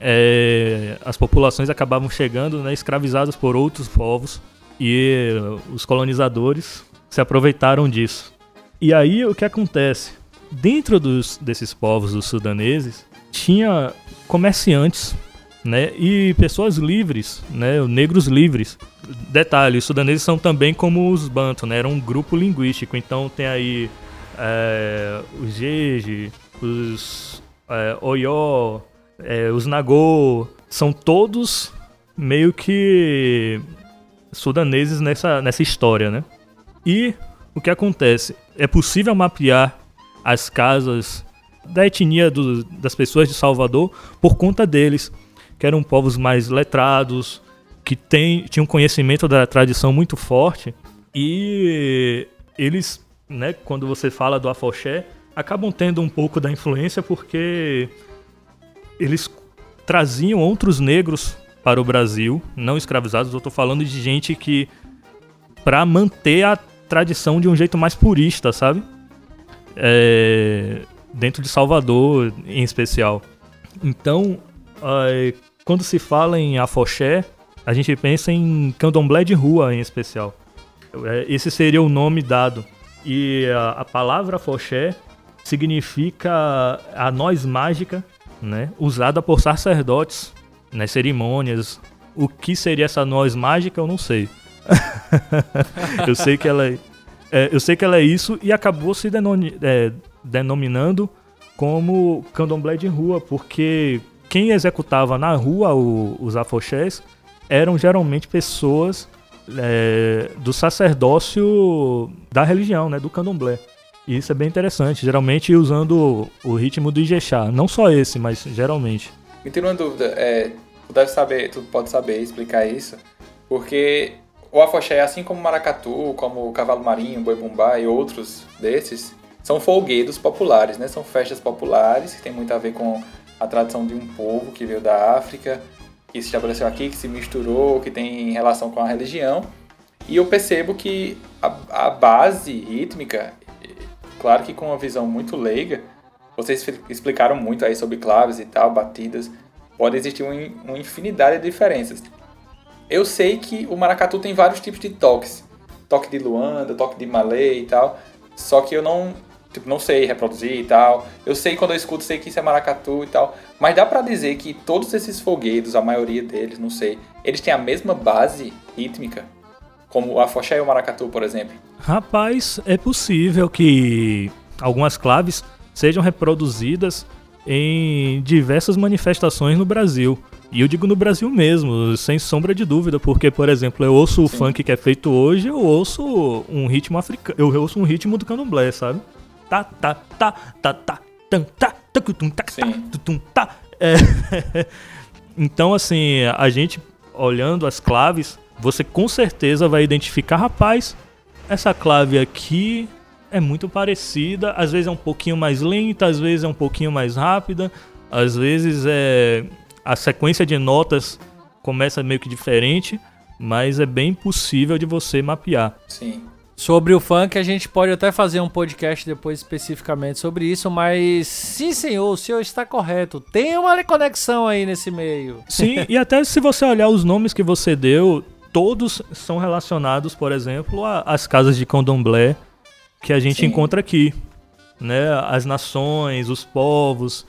é, as populações acabavam chegando né, escravizadas por outros povos e os colonizadores se aproveitaram disso. E aí o que acontece? Dentro dos, desses povos dos sudaneses, tinha comerciantes né, e pessoas livres, né, negros livres. Detalhe, os sudaneses são também como os banto, né, era um grupo linguístico. Então tem aí é, os jeje, os é, oió, é, os nagô, são todos meio que sudaneses nessa, nessa história, né? E o que acontece? É possível mapear as casas da etnia do, das pessoas de Salvador por conta deles, que eram povos mais letrados, que tem, tinham conhecimento da tradição muito forte e eles, né, quando você fala do afoxé, acabam tendo um pouco da influência porque eles traziam outros negros para o Brasil, não escravizados. Eu estou falando de gente que, para manter a tradição de um jeito mais purista, sabe? É, dentro de Salvador, em especial. Então, é, quando se fala em afoxé, a gente pensa em candomblé de rua, em especial. É, esse seria o nome dado. E a, a palavra afoxé significa a noz mágica, né, usada por sacerdotes nas cerimônias. O que seria essa noz mágica, eu não sei. eu sei que ela é, é, eu sei que ela é isso e acabou se é, denominando como candomblé de rua, porque quem executava na rua o, os afoxés eram geralmente pessoas é, do sacerdócio da religião, né, do candomblé. E isso é bem interessante, geralmente usando o, ritmo do Ijexá, não só esse, mas geralmente. Me tira uma dúvida, é, tu deve saber, tu pode saber explicar isso, porque o afoxé, assim como o maracatu, como o cavalo marinho, boi bumbá e outros desses, são folguedos populares, né? São festas populares que tem muito a ver com a tradição de um povo que veio da África, que se estabeleceu aqui, que se misturou, que tem relação com a religião. E eu percebo que a, a base rítmica, claro que com uma visão muito leiga, vocês explicaram muito aí sobre claves e tal, batidas, pode existir uma infinidade de diferenças. Eu sei que o maracatu tem vários tipos de toques. Toque de Luanda, toque de Malay e tal. Só que eu não, tipo, não sei reproduzir e tal. Eu sei quando eu escuto, sei que isso é maracatu e tal. Mas dá para dizer que todos esses foguedos, a maioria deles, não sei, eles têm a mesma base rítmica? Como o afoxé e o maracatu, por exemplo? Rapaz, é possível que algumas claves sejam reproduzidas em diversas manifestações no Brasil. E eu digo no Brasil mesmo, sem sombra de dúvida, porque, por exemplo, eu ouço o Sim. funk que é feito hoje, eu ouço um ritmo africano, eu ouço um ritmo do candomblé, sabe? Tá, tá, tá, tá, tá, tam, tá, tacutum, tá, tá, tutum, tá. É. então, assim, a gente olhando as claves, você com certeza vai identificar, rapaz, essa clave aqui é muito parecida, às vezes é um pouquinho mais lenta, às vezes é um pouquinho mais rápida, às vezes é a sequência de notas começa meio que diferente, mas é bem possível de você mapear. Sim. Sobre o funk, a gente pode até fazer um podcast depois especificamente sobre isso, mas sim, senhor, o senhor está correto. Tem uma conexão aí nesse meio. Sim, e até se você olhar os nomes que você deu, todos são relacionados, por exemplo, às casas de candomblé que a gente sim. encontra aqui. Né? As nações, os povos,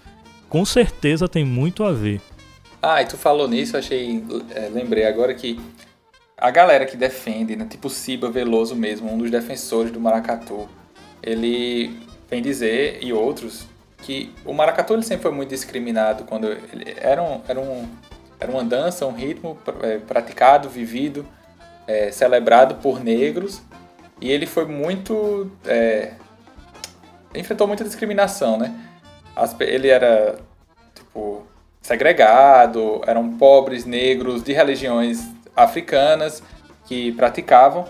com certeza tem muito a ver. Ah, e tu falou nisso, achei. é, lembrei agora que a galera que defende, né, tipo Ciba Veloso mesmo, um dos defensores do maracatu, ele vem dizer, e outros, que o maracatu ele sempre foi muito discriminado quando ele era, um, era, um, era uma dança, um ritmo é, praticado, vivido, é, celebrado por negros, e ele foi muito. é, enfrentou muita discriminação, né? As ele era, tipo, segregado, eram pobres, negros, de religiões africanas que praticavam.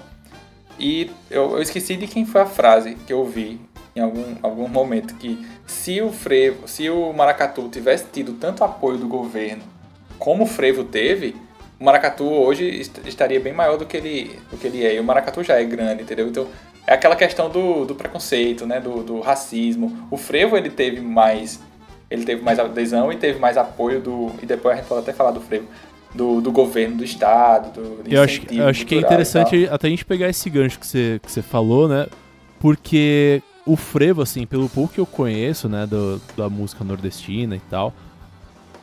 E eu, eu esqueci de quem foi a frase que eu ouvi em algum, algum momento, que se o frevo, se o maracatu tivesse tido tanto apoio do governo como o frevo teve, o maracatu hoje est- estaria bem maior do que ele, do que ele é. E o maracatu já é grande, entendeu? Então é aquela questão do, do preconceito, né? Do, do racismo. O frevo ele teve mais ele teve mais adesão e teve mais apoio do e depois a gente pode até falar do frevo do, do governo do estado, do, do Eu acho, eu acho que é interessante até a gente pegar esse gancho que você, que você falou, né? Porque o frevo, assim, pelo pouco que eu conheço, né, do, da música nordestina e tal,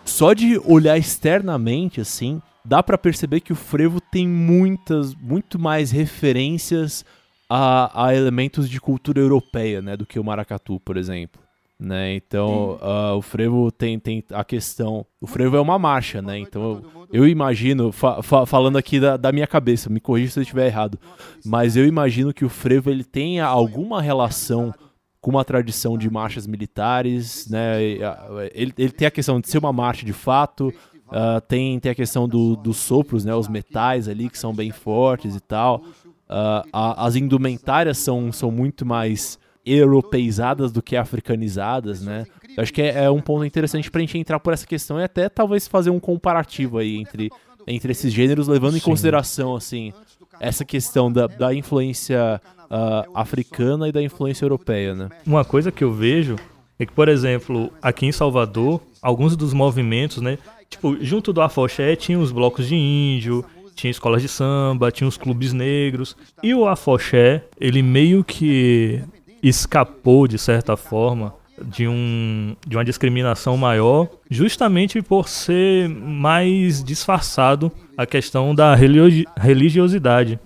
só de olhar externamente, assim, dá pra perceber que o frevo tem muitas, muito mais referências a, a elementos de cultura europeia, né, do que o maracatu, por exemplo. Né? Então, ah, o frevo tem, tem a questão. O frevo é uma marcha, né? Então, eu, eu imagino, fa- fa- falando aqui da, da minha cabeça, me corrija se eu estiver errado, mas eu imagino que o frevo ele tenha alguma relação com uma tradição de marchas militares, né? Ah, Ele, ele tem a questão de ser uma marcha de fato, ah, tem, tem a questão do, dos sopros, né? Os metais ali que são bem fortes e tal. Ah, a- as indumentárias são, são muito mais europeizadas do que africanizadas, né? Eu acho que é, é um ponto interessante pra gente entrar por essa questão e até talvez fazer um comparativo aí entre, entre esses gêneros, levando em Sim. consideração, assim, essa questão da, da influência ah, africana e da influência europeia, né? Uma coisa que eu vejo é que, por exemplo, aqui em Salvador, alguns dos movimentos, né? Tipo, junto do Afoxé tinha os blocos de índio, tinha escolas de samba, tinha os clubes negros. E o Afoxé, ele meio que escapou, de certa forma, de, um, de uma discriminação maior, justamente por ser mais disfarçado a questão da religi- religiosidade,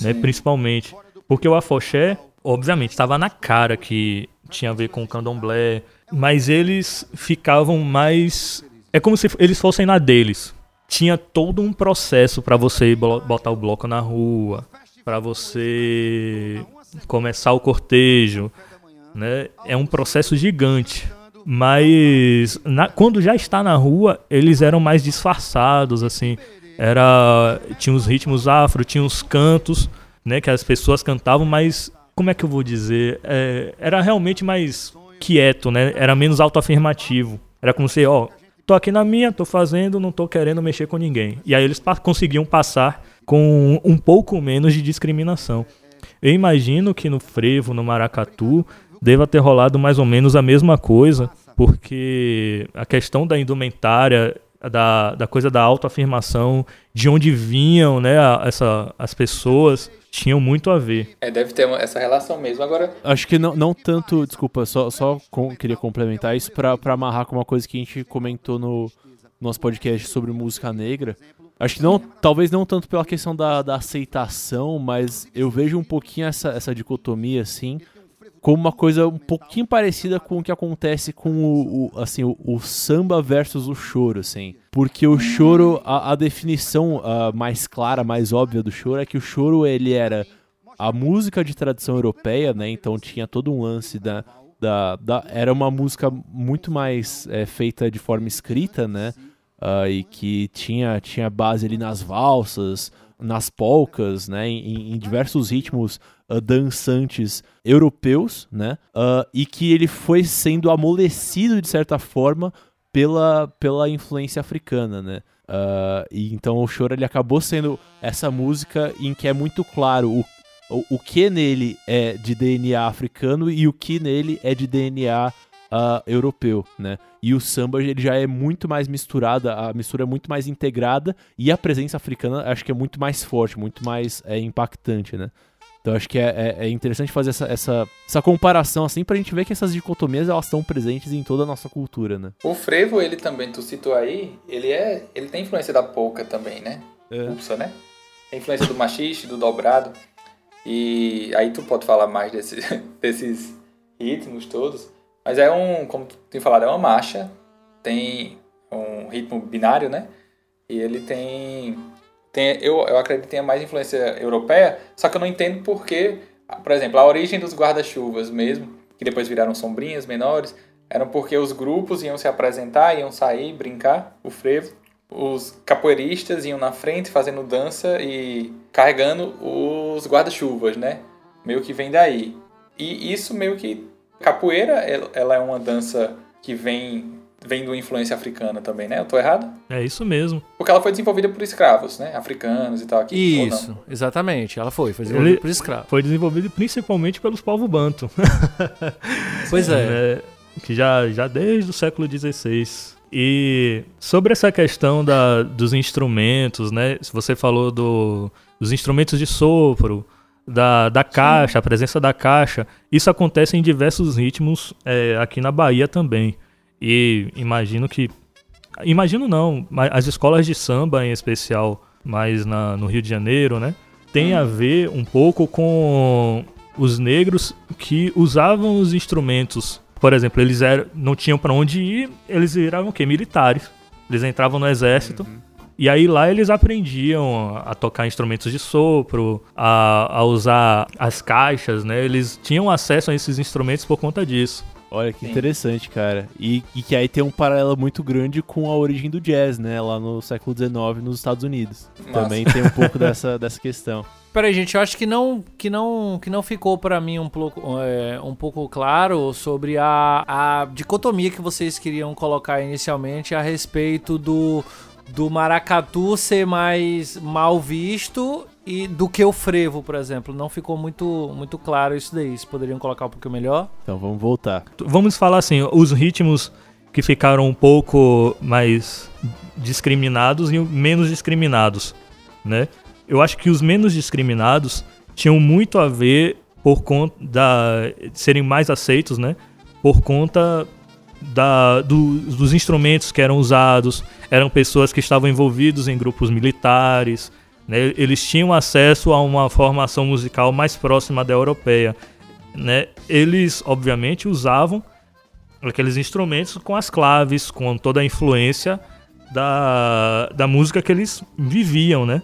né, principalmente. Porque o afoxé, obviamente, estava na cara que tinha a ver com o candomblé, mas eles ficavam mais... É como se eles fossem na deles. Tinha todo um processo para você botar o bloco na rua, para você começar o cortejo, né? É um processo gigante. Mas na- quando já está na rua, eles eram mais disfarçados, assim. Era tinha os ritmos afro, tinha os cantos, né? Que as pessoas cantavam, mas como é que eu vou dizer? É, era realmente mais quieto, né? Era menos autoafirmativo. Era como se, ó, tô aqui na minha, tô fazendo, não tô querendo mexer com ninguém. E aí eles pa- conseguiam passar com um pouco menos de discriminação. Eu imagino que no frevo, no maracatu, deva ter rolado mais ou menos a mesma coisa, porque a questão da indumentária, da, da coisa da autoafirmação, de onde vinham né, a- essa, as pessoas, tinham muito a ver. É, deve ter uma- essa relação mesmo. Agora, Acho que não, não tanto, desculpa, só, só com- queria complementar isso pra amarrar com uma coisa que a gente comentou no nosso podcast sobre música negra. Acho que não, talvez não tanto pela questão da, da aceitação, mas eu vejo um pouquinho essa, essa dicotomia, assim, como uma coisa um pouquinho parecida com o que acontece com o, o, assim, o, o samba versus o choro, assim. Porque o choro, a, a definição ah, mais clara, mais óbvia do choro é que o choro, ele era a música de tradição europeia, né? Então tinha todo um lance da... da, da era uma música muito mais é, feita de forma escrita, né? Ah, e que tinha, tinha base ali nas valsas, nas polcas, né? Em, em diversos ritmos ah, dançantes europeus, né? Ah, e que ele foi sendo amolecido de certa forma pela, pela influência africana, né? Ah, e então o choro ele acabou sendo essa música em que é muito claro o, o, o que nele é de DNA africano e o que nele é de DNA ah, europeu, né? E o samba ele já é muito mais misturada, a mistura é muito mais integrada e a presença africana acho que é muito mais forte, muito mais é, impactante, né? Então acho que é, é, é interessante fazer essa, essa, essa comparação assim pra gente ver que essas dicotomias elas estão presentes em toda a nossa cultura, né? O frevo, ele também, tu citou aí, ele é. Ele tem influência da polca também, né? É. Pulsa, né? Tem influência do machiste, do dobrado. E aí tu pode falar mais desse, desses ritmos todos. Mas é um, como tu tem falado, é uma marcha. Tem um ritmo binário, né? E ele tem. tem eu, eu acredito que tenha mais influência europeia, só que eu não entendo porque, por exemplo, a origem dos guarda-chuvas mesmo, que depois viraram sombrinhas menores, eram porque os grupos iam se apresentar, iam sair, brincar, o frevo. Os capoeiristas iam na frente fazendo dança e carregando os guarda-chuvas, né? Meio que vem daí. E isso meio que. Capoeira, ela é uma dança que vem vem de uma influência africana também, né? Eu tô errado? É isso mesmo. Porque ela foi desenvolvida por escravos, né? Africanos e tal aqui. Isso, exatamente. Ela foi, foi desenvolvida Ele- por escravo. Foi desenvolvido principalmente pelos povos banto. Pois é. né, que já, já desde o século XVI. E sobre essa questão da, dos instrumentos, né? Se você falou do, dos instrumentos de sopro, da, da caixa, a presença da caixa, isso acontece em diversos ritmos é, aqui na Bahia também. E imagino que. Imagino não, mas as escolas de samba em especial, mais na, no Rio de Janeiro, né? Tem a ver um pouco com os negros que usavam os instrumentos. Por exemplo, eles eram, não tinham para onde ir, eles viravam o quê? Militares. Eles entravam no exército. E aí lá eles aprendiam a tocar instrumentos de sopro, a, a usar as caixas, né? Eles tinham acesso a esses instrumentos por conta disso. Olha que Sim. interessante, cara. E, e que aí tem um paralelo muito grande com a origem do jazz, né? Lá no século XIX nos Estados Unidos. Massa. Também tem um pouco dessa, dessa questão. Peraí, gente, eu acho que não, que não, que não ficou pra mim um pouco, é, um pouco claro sobre a, a dicotomia que vocês queriam colocar inicialmente a respeito do, do maracatu ser mais mal visto e do que o frevo, por exemplo. Não ficou muito, muito claro isso daí. Vocês poderiam colocar um pouquinho melhor? Então vamos voltar. Vamos falar assim, os ritmos que ficaram um pouco mais discriminados e menos discriminados, né? Eu acho que os menos discriminados tinham muito a ver por conta da de serem mais aceitos, né? Por conta da, do- dos instrumentos que eram usados, eram pessoas que estavam envolvidos em grupos militares, né? Eles tinham acesso a uma formação musical mais próxima da europeia, né? Eles, obviamente, usavam aqueles instrumentos com as claves, com toda a influência da, da música que eles viviam, né?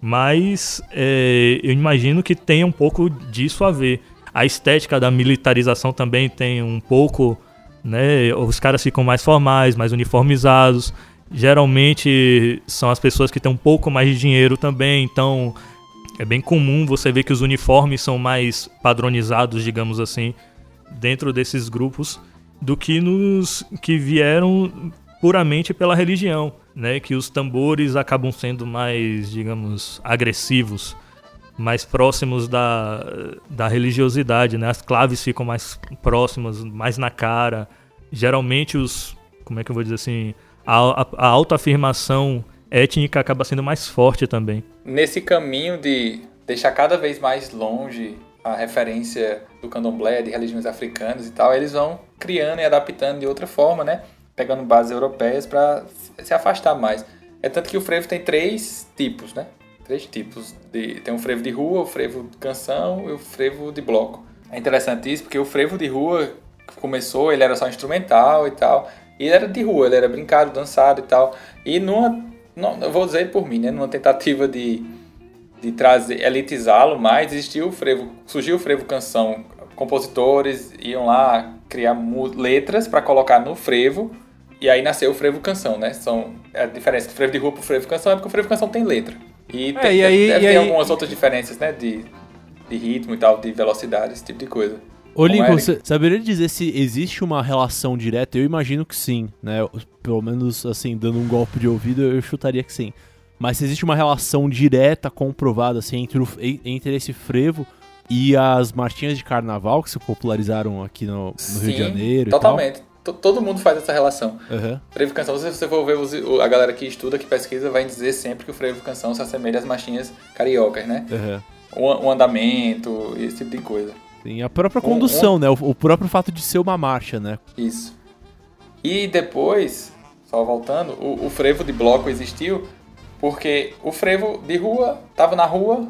Mas é, eu imagino que tenha um pouco disso a ver. A estética da militarização também tem um pouco, né? Os caras ficam mais formais, mais uniformizados. Geralmente são as pessoas que têm um pouco mais de dinheiro também, então é bem comum você ver que os uniformes são mais padronizados, digamos assim, dentro desses grupos do que nos que vieram puramente pela religião, né? Que os tambores acabam sendo mais, digamos, agressivos, mais próximos da, da religiosidade, né? As claves ficam mais próximas, mais na cara. Geralmente os, como é que eu vou dizer assim, a, a, a autoafirmação étnica acaba sendo mais forte também. Nesse caminho de deixar cada vez mais longe a referência do candomblé, de religiões africanas e tal, eles vão criando e adaptando de outra forma, né? Pegando bases europeias para se afastar mais. É tanto que o frevo tem três tipos, né? Três tipos. De, tem o frevo de rua, o frevo de canção e o frevo de bloco. É interessante isso porque o frevo de rua começou, ele era só instrumental e tal. E era de rua, ele era brincado, dançado e tal. E numa, não, eu vou dizer por mim, né? Numa tentativa de de trazer, elitizá-lo mais, existiu o frevo, surgiu o frevo canção. Compositores iam lá criar letras para colocar no frevo e aí nasceu o frevo canção, né? São a diferença do frevo de rua pro frevo canção é porque o frevo canção tem letra. E, É, tem, e aí- deve e ter aí- algumas outras diferenças, né? De, de ritmo e tal, de velocidade, esse tipo de coisa. Ô, Lincoln, você saberia dizer se existe uma relação direta? Eu imagino que sim, né? Pelo menos, assim, dando um golpe de ouvido, eu chutaria que sim. Mas se existe uma relação direta, comprovada, assim, entre, o- en- entre esse frevo e as marchinhas de carnaval que se popularizaram aqui no, no Rio de Janeiro totalmente. To- Todo mundo faz essa relação. e? Aham. Frevo canção, se você for ver a galera que estuda, que pesquisa, vai dizer sempre que o frevo canção se assemelha às marchinhas cariocas, né? Aham. o, o andamento, esse tipo de coisa. Tem a própria condução, um, um... né? O, o, próprio fato de ser uma marcha, né? Isso. E depois, só voltando, o, o frevo de bloco existiu porque o frevo de rua estava na rua,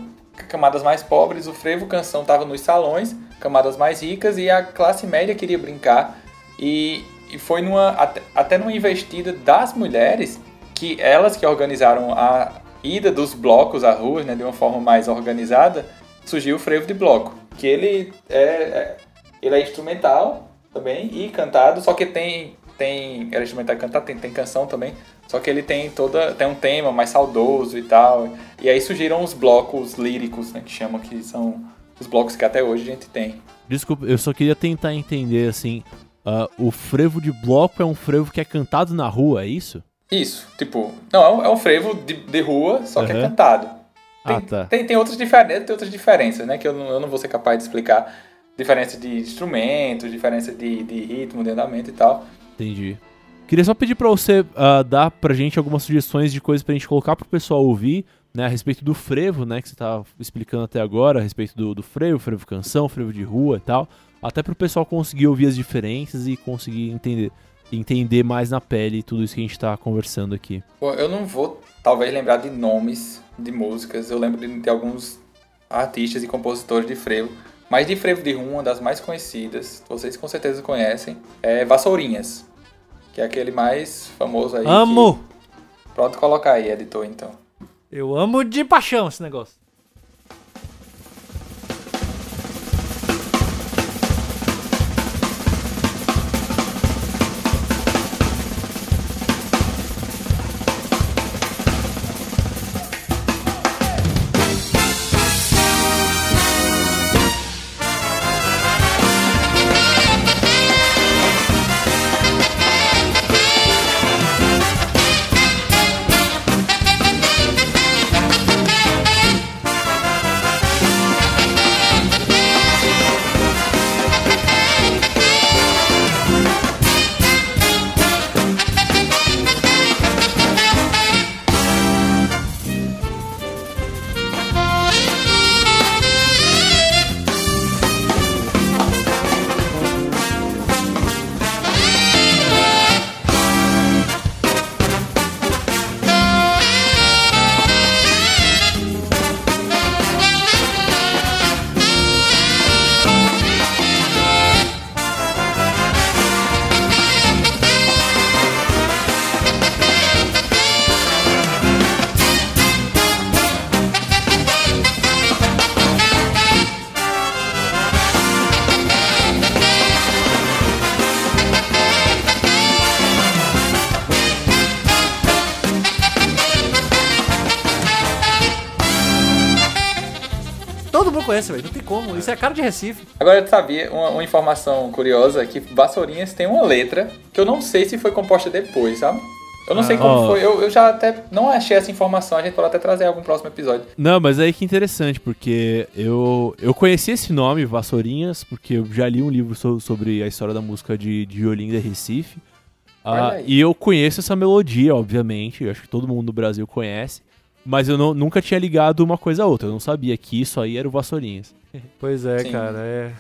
camadas mais pobres, o frevo canção estava nos salões, camadas mais ricas, e a classe média queria brincar. E, e foi numa, até, até numa investida das mulheres, que elas que organizaram a ida dos blocos à rua, né, de uma forma mais organizada, surgiu o frevo de bloco, que ele é, é ele é instrumental também e cantado, só que tem tem era instrumental cantado, tem, tem canção também, só que ele tem toda tem um tema mais saudoso e tal. E aí surgiram os blocos líricos, né, que chamam que são os blocos que até hoje a gente tem. Desculpa, eu só queria tentar entender assim, uh, o frevo de bloco é um frevo que é cantado na rua, é isso? Isso, tipo, não, é um, frevo de, de rua, só uhum. que é cantado. Tem, ah, tá. tem, tem, outras diferenças, tem outras diferenças, né? Que eu não, eu não vou ser capaz de explicar. Diferença de instrumentos, diferença de, de ritmo, de andamento e tal. Entendi. Queria só pedir pra você uh, dar pra gente algumas sugestões de coisas pra gente colocar pro pessoal ouvir, né? A respeito do frevo, né? Que você tá explicando até agora, a respeito do, do frevo, frevo canção, frevo de rua e tal. Até pro pessoal conseguir ouvir as diferenças e conseguir entender entender mais na pele tudo isso que a gente tá conversando aqui. Eu não vou, talvez, lembrar de nomes de músicas. Eu lembro de, de alguns artistas e compositores de frevo. Mas de frevo de rum, uma das mais conhecidas, vocês com certeza conhecem, é Vassourinhas. Que é aquele mais famoso aí. Amo! Que... Pronto, colocar aí, editor, então. Eu amo de paixão esse negócio. Isso é cara de Recife. Agora eu sabia uma, uma, informação curiosa que Vassourinhas tem uma letra que eu não sei se foi composta depois, sabe? Eu não ah, sei como ó. foi. Eu, eu já até não achei essa informação. A gente pode até trazer algum próximo episódio. Não, mas aí que interessante, porque eu, eu conheci esse nome, Vassourinhas, porque eu já li um livro so, sobre a história da música de, de violino de Recife. Ah, e eu conheço essa melodia, obviamente. Eu acho que todo mundo no Brasil conhece. Mas eu não, nunca tinha ligado uma coisa a outra. Eu não sabia que isso aí era o Vassourinhas. Pois é, Sim. cara. É.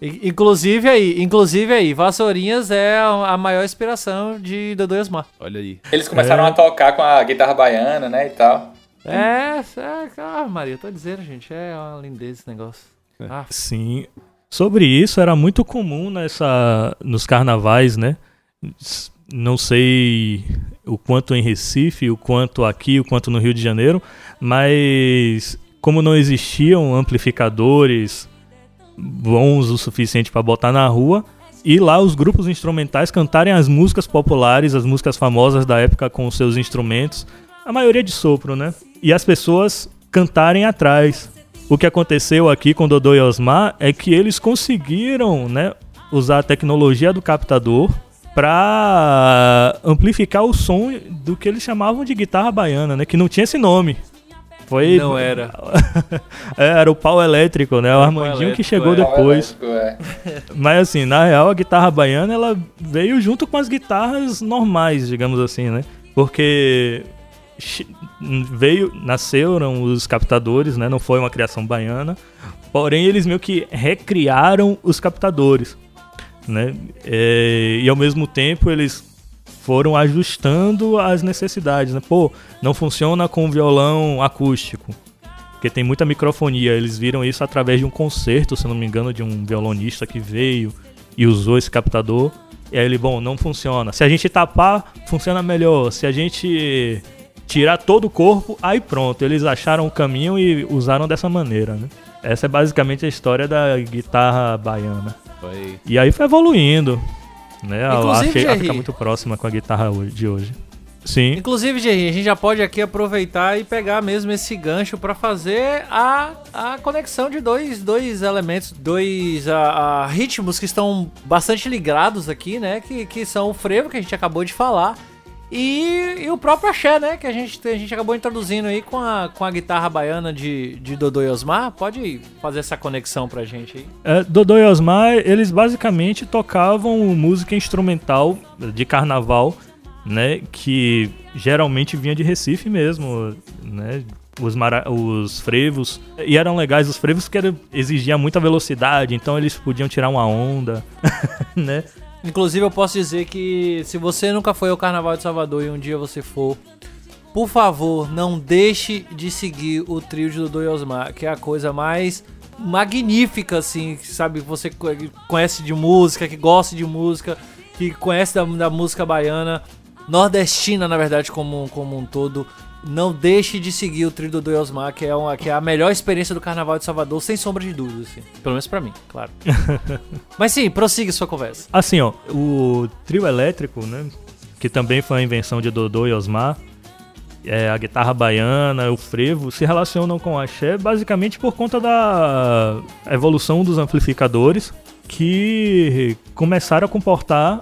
Inclusive aí, inclusive aí, Vassourinhas é a maior inspiração de Dodô Osmar. Olha aí. Eles começaram é. a tocar com a guitarra baiana, né, e tal. É, é ah, Maria, eu tô dizendo, gente, é uma lindeza esse negócio. É. Ah. Sim. Sobre isso, era muito comum nessa, nos carnavais, né? Não sei o quanto em Recife, o quanto aqui, o quanto no Rio de Janeiro, mas como não existiam amplificadores bons o suficiente para botar na rua, e lá os grupos instrumentais cantarem as músicas populares, as músicas famosas da época com os seus instrumentos, a maioria de sopro, né? E as pessoas cantarem atrás. O que aconteceu aqui com Dodô e Osmar é que eles conseguiram, né, usar a tecnologia do captador para amplificar o som do que eles chamavam de guitarra baiana, né? Que não tinha esse nome. Foi... Não era. É, era o pau elétrico, né? O Armandinho que chegou é. depois. É. Mas assim, na real, a guitarra baiana ela veio junto com as guitarras normais, digamos assim, né? Porque veio, nasceram os captadores, né? Não foi uma criação baiana. Porém, eles meio que recriaram os captadores, né? É, e ao mesmo tempo eles foram ajustando as necessidades, né? Pô, não funciona com violão acústico, porque tem muita microfonia. Eles viram isso através de um concerto, se não me engano, de um violonista que veio e usou esse captador. E aí ele, bom, não funciona. Se a gente tapar, funciona melhor. Se a gente tirar todo o corpo, aí pronto. Eles acharam o caminho e usaram dessa maneira, né? Essa é basicamente a história da guitarra baiana. Foi. E aí foi evoluindo, né? A- Inclusive, achei a Jerry- ficar muito próxima com a guitarra de hoje. Sim. Inclusive, Jerry, a gente já pode aqui aproveitar e pegar mesmo esse gancho pra fazer a, a conexão de dois, dois elementos, dois a, a ritmos que estão bastante ligados aqui, né? Que, que são o frevo, que a gente acabou de falar, e, e o próprio axé, né? Que a gente, a gente acabou introduzindo aí com a, com a guitarra baiana de, de Dodô e Osmar. Pode fazer essa conexão pra gente aí. É, Dodô e Osmar, eles basicamente tocavam música instrumental de carnaval, né? Que geralmente vinha de Recife mesmo, né? Os, mara- os frevos. E eram legais os frevos que era, exigia muita velocidade, então eles podiam tirar uma onda, né? Inclusive, eu posso dizer que se você nunca foi ao Carnaval de Salvador e um dia você for, por favor, não deixe de seguir o trio de Dodô e Osmar, que é a coisa mais magnífica, assim, sabe? Você conhece de música, que gosta de música, que conhece da, da música baiana, nordestina, na verdade, como, como um todo. Não deixe de seguir o trio Dodô e Osmar, que é, uma, que é a melhor experiência do Carnaval de Salvador, sem sombra de dúvida, assim. Pelo menos pra mim, claro. Mas sim, prossiga sua conversa. Assim, ó, o trio elétrico, né? Que também foi uma invenção de Dodô e Osmar. É, a guitarra baiana, o frevo, se relacionam com o axé basicamente por conta da evolução dos amplificadores que começaram a comportar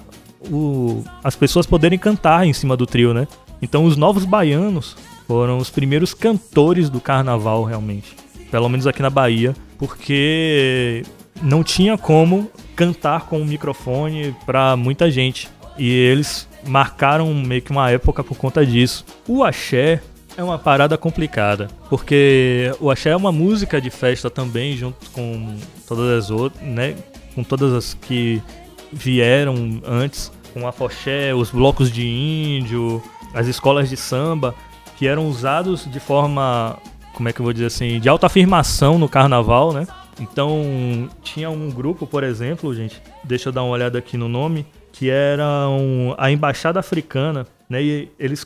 o- as pessoas poderem cantar em cima do trio, né? Então os novos baianos foram os primeiros cantores do carnaval, realmente. Pelo menos aqui na Bahia, porque não tinha como cantar com o microfone pra muita gente. E eles marcaram meio que uma época por conta disso. O axé é uma parada complicada, porque o axé é uma música de festa também, junto com todas as outras, né? Com todas as que vieram antes, com a afoxé, os blocos de índio, as escolas de samba, que eram usados de forma, como é que eu vou dizer assim, de autoafirmação no carnaval, né? Então, tinha um grupo, por exemplo, gente, deixa eu dar uma olhada aqui no nome, que era um- a Embaixada Africana, né? E eles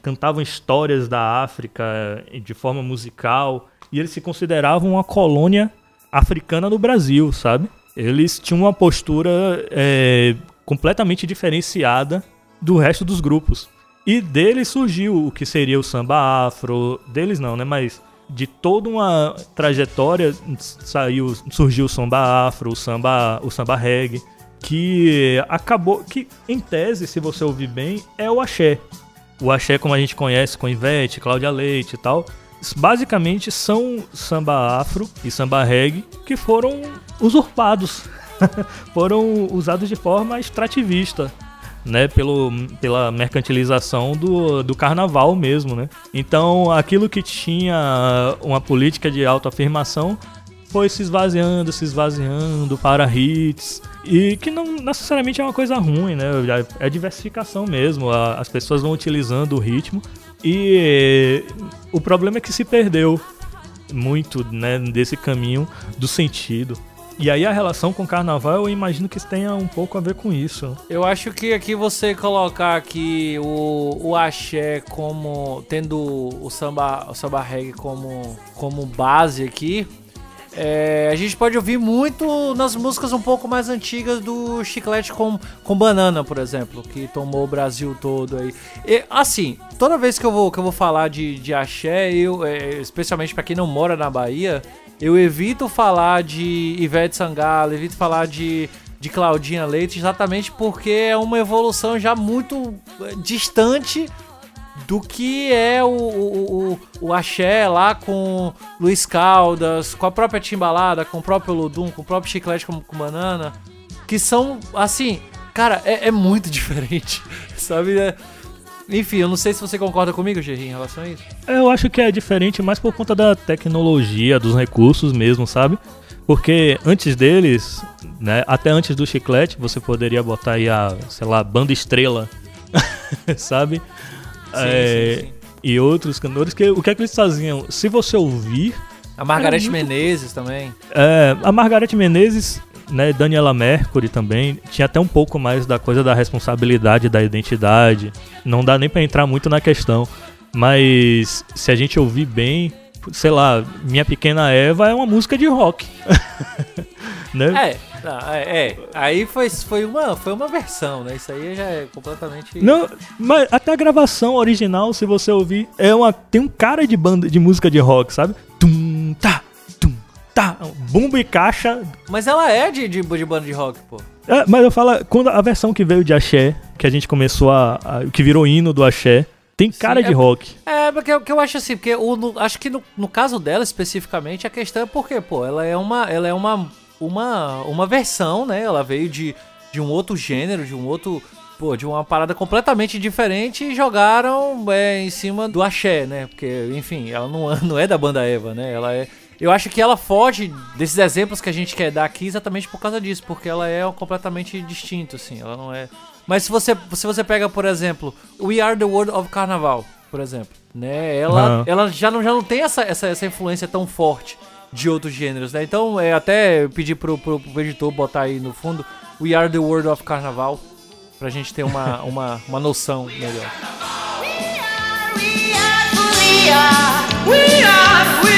cantavam histórias da África eh, de forma musical, e eles se consideravam uma colônia africana no Brasil, sabe? Eles tinham uma postura eh, completamente diferenciada do resto dos grupos. E deles surgiu o que seria o samba afro, deles não, né? Mas de toda uma trajetória saiu, surgiu o samba afro, o samba, o samba reggae, que acabou, que em tese, se você ouvir bem, é o axé. O axé como a gente conhece com Ivete, Cláudia Leite e tal, basicamente são samba afro e samba reggae que foram usurpados, foram usados de forma extrativista né, pelo, pela mercantilização do, do carnaval mesmo, né? Então, aquilo que tinha uma política de autoafirmação foi se esvaziando, se esvaziando para hits, e que não necessariamente é uma coisa ruim, né? É diversificação mesmo, as pessoas vão utilizando o ritmo, e o problema é que se perdeu muito, né, desse caminho do sentido. E aí a relação com o carnaval, eu imagino que tenha um pouco a ver com isso. Eu acho que aqui você colocar aqui o, o axé como tendo o samba, o samba reggae como, como base aqui, é, a gente pode ouvir muito nas músicas um pouco mais antigas do Chiclete com, com Banana, por exemplo, que tomou o Brasil todo aí. E, assim, toda vez que eu vou, que eu vou falar de, de axé, eu, é, especialmente pra quem não mora na Bahia, eu evito falar de Ivete Sangalo, evito falar de, de Claudinha Leite, exatamente porque é uma evolução já muito eh, distante do que é o, o, o, axé lá com Luiz Caldas, com a própria Timbalada, com o próprio Ludum, com o próprio Chiclete com, com Banana, que são, assim, cara, é, é muito diferente, sabe? É- Enfim, eu não sei se você concorda comigo, Gerry, em relação a isso. Eu acho que é diferente mais por conta da tecnologia, dos recursos mesmo, sabe? Porque antes deles, né, até antes do chiclete, você poderia botar aí a, sei lá, banda estrela, sabe? É, sim, sim. E outros cantores, que o que é que eles faziam? Se você ouvir, A Margareth É muito- Menezes também. é, a Margareth Menezes, né, Daniela Mercury também, tinha até um pouco mais da coisa da responsabilidade da identidade. Não dá nem pra entrar muito na questão, mas se a gente ouvir bem, sei lá, Minha Pequena Eva é uma música de rock. né? É, não, é, é. Aí foi, foi, uma, foi uma versão, né? Isso aí já é completamente. Não, mas até a gravação original, se você ouvir, é uma tem um cara de banda de música de rock, sabe? Tum tá, tá, bumbo e caixa. Mas ela é de, de, de banda de rock, pô. É, mas eu falo, quando a versão que veio de axé, que a gente começou a, a- que virou hino do axé, tem cara Sim, de é- rock. É, porque o que eu acho assim, porque o, no- acho que no, no caso dela especificamente, a questão é porque, pô, ela é uma. Ela é uma. Uma, uma versão, né? Ela veio de, de um outro gênero, de um outro. Pô, de uma parada completamente diferente e jogaram é, em cima do axé, né? Porque, enfim, ela não, não é da banda Eva, né? Ela é. Eu acho que ela foge desses exemplos que a gente quer dar aqui exatamente por causa disso, porque ela é completamente distinto, assim. Ela não é. Mas se você, se você pega, por exemplo, We Are the World of Carnaval, por exemplo, né? Ela, Aham. ela já, não, já não tem essa, essa, essa influência tão forte de outros gêneros, né? Então, é até pedir pro, pro, pro editor botar aí no fundo We Are the World of Carnaval, pra gente ter uma, uma, uma noção melhor. We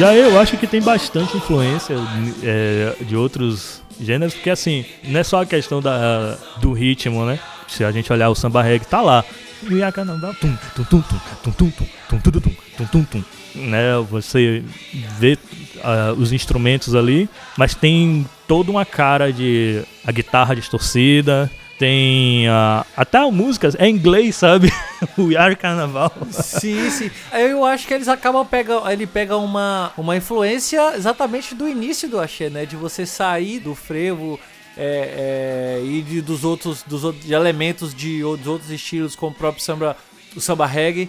Já eu acho que tem bastante influência é, de outros gêneros, porque assim, não é só a questão da, do ritmo, né? Se a gente olhar o samba reggae, tá lá. Né, você vê uh, os instrumentos ali, mas tem toda uma cara de a guitarra distorcida, tem ah, até a música é em inglês, sabe? o Are Carnaval. Sim, sim. Eu acho que eles acabam pegando. Ele pega uma, uma influência exatamente do início do axé, né? De você sair do frevo é, é, e de, dos outros, dos de elementos de, dos outros estilos, como o próprio samba, o samba reggae.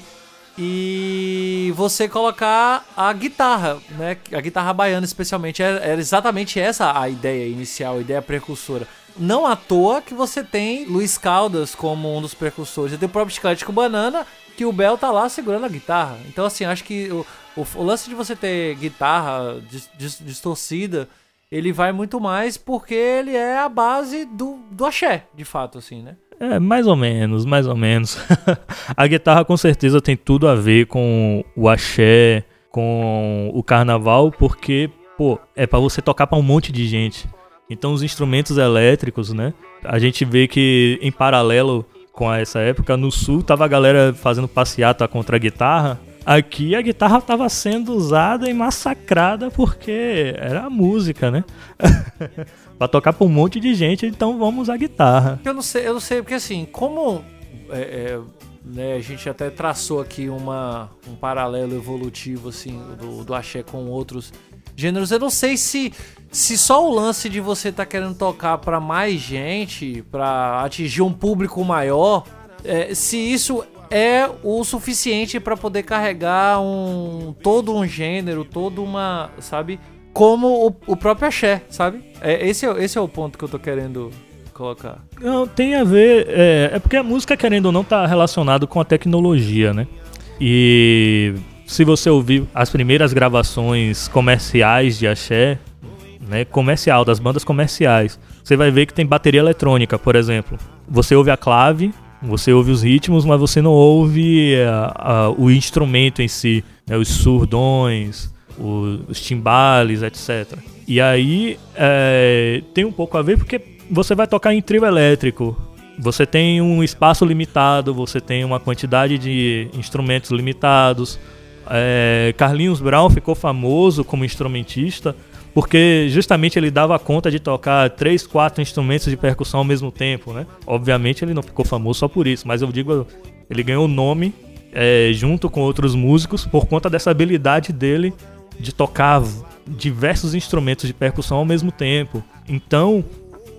E você colocar a guitarra, né? A guitarra baiana, especialmente. Era, era exatamente essa a ideia inicial, a ideia precursora. Não à toa que você tem Luiz Caldas como um dos precursores. E tem o próprio Chiclete com Banana, que o Bel tá lá segurando a guitarra. Então, assim, acho que o, o, o lance de você ter guitarra dis- dis- distorcida, ele vai muito mais porque ele é a base do, do axé, de fato, assim, né? É, mais ou menos, mais ou menos. a guitarra com certeza tem tudo a ver com o axé, com o carnaval, porque, pô, é pra você tocar pra um monte de gente. Então os instrumentos elétricos, né? A gente vê que em paralelo com essa época, no sul tava a galera fazendo passeata contra a guitarra. Aqui a guitarra tava sendo usada e massacrada porque era música, né? pra tocar pra um monte de gente, então vamos usar guitarra. Eu não sei, eu não sei, porque assim, como é, é, né, a gente até traçou aqui uma, um paralelo evolutivo assim do, do axé com outros gêneros, eu não sei se se só o lance de você tá querendo tocar pra mais gente, pra atingir um público maior, é, se isso é o suficiente pra poder carregar um todo um gênero, toda uma, sabe? Como o, o próprio axé, sabe? É, esse, é, esse é o ponto que eu tô querendo colocar. Não, tem a ver. É, é porque a música, querendo ou não, tá relacionado com a tecnologia, né? E se você ouvir as primeiras gravações comerciais de axé, né, comercial, das bandas comerciais. Você vai ver que tem bateria eletrônica, por exemplo. Você ouve a clave, você ouve os ritmos, mas você não ouve uh, uh, o instrumento em si, né, os surdões, os, os timbales, etc. E aí é, tem um pouco a ver porque você vai tocar em trio elétrico. Você tem um espaço limitado, você tem uma quantidade de instrumentos limitados. É, Carlinhos Brown ficou famoso como instrumentista porque justamente ele dava conta de tocar três, quatro instrumentos de percussão ao mesmo tempo, né? Obviamente ele não ficou famoso só por isso, mas eu digo, ele ganhou nome é, junto com outros músicos por conta dessa habilidade dele de tocar diversos instrumentos de percussão ao mesmo tempo. Então,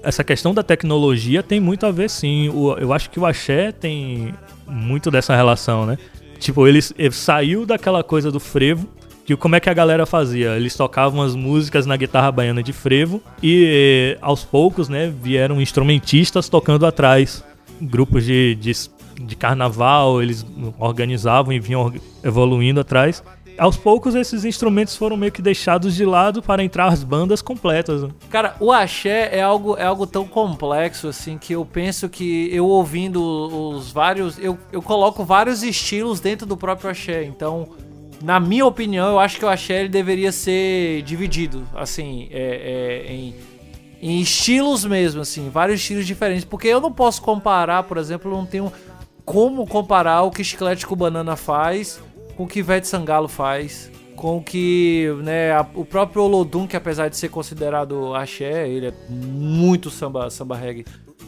essa questão da tecnologia tem muito a ver sim. Eu acho que o axé tem muito dessa relação, né? Tipo, ele, ele saiu daquela coisa do frevo que como é que a galera fazia? Eles tocavam as músicas na guitarra baiana de frevo e aos poucos, né, vieram instrumentistas tocando atrás. Grupos de, de, de carnaval, eles organizavam e vinham evoluindo atrás aos poucos esses instrumentos foram meio que deixados de lado para entrar as bandas completas. Né? Cara, o axé é algo, é algo tão complexo assim que eu penso que eu ouvindo os vários, eu, eu coloco vários estilos dentro do próprio axé. Então, na minha opinião, eu acho que o axé ele deveria ser dividido, assim, é, é, em, em estilos mesmo, assim, vários estilos diferentes, porque eu não posso comparar, por exemplo, eu não tenho como comparar o que Chiclete com Banana faz com o que Ivete Sangalo faz, com o que né, a, o próprio Olodum, que apesar de ser considerado axé, ele é muito samba, samba reggae.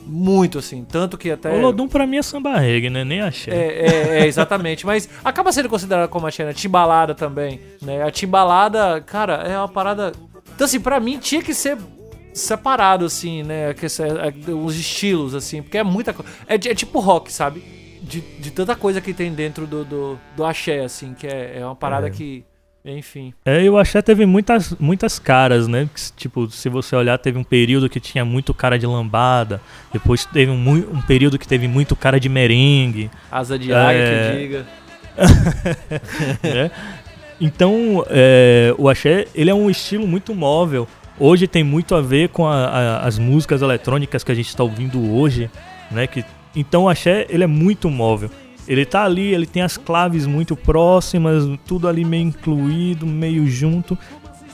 Muito assim, tanto que até. O Olodum pra mim é samba reggae, né? Nem axé. É, é, é exatamente. mas acaba sendo considerado como axé, né? Timbalada também. Né? A timbalada, cara, é uma parada. Então, assim, pra mim tinha que ser separado, assim, né? É, os estilos, assim, porque é muita coisa. É, é tipo rock, sabe? De, de tanta coisa que tem dentro do, do, do axé, assim, que é, é uma parada é. que. Enfim. É, e o axé teve muitas, muitas caras, né? Tipo, se você olhar, teve um período que tinha muito cara de lambada, depois teve um, um período que teve muito cara de merengue. Asa de águia, é... que diga. é. Então, é, o axé, ele é um estilo muito móvel. Hoje tem muito a ver com a, a, as músicas eletrônicas que a gente está ouvindo hoje, né? Que então o axé, ele é muito móvel. Ele tá ali, ele tem as claves muito próximas, tudo ali meio incluído, meio junto.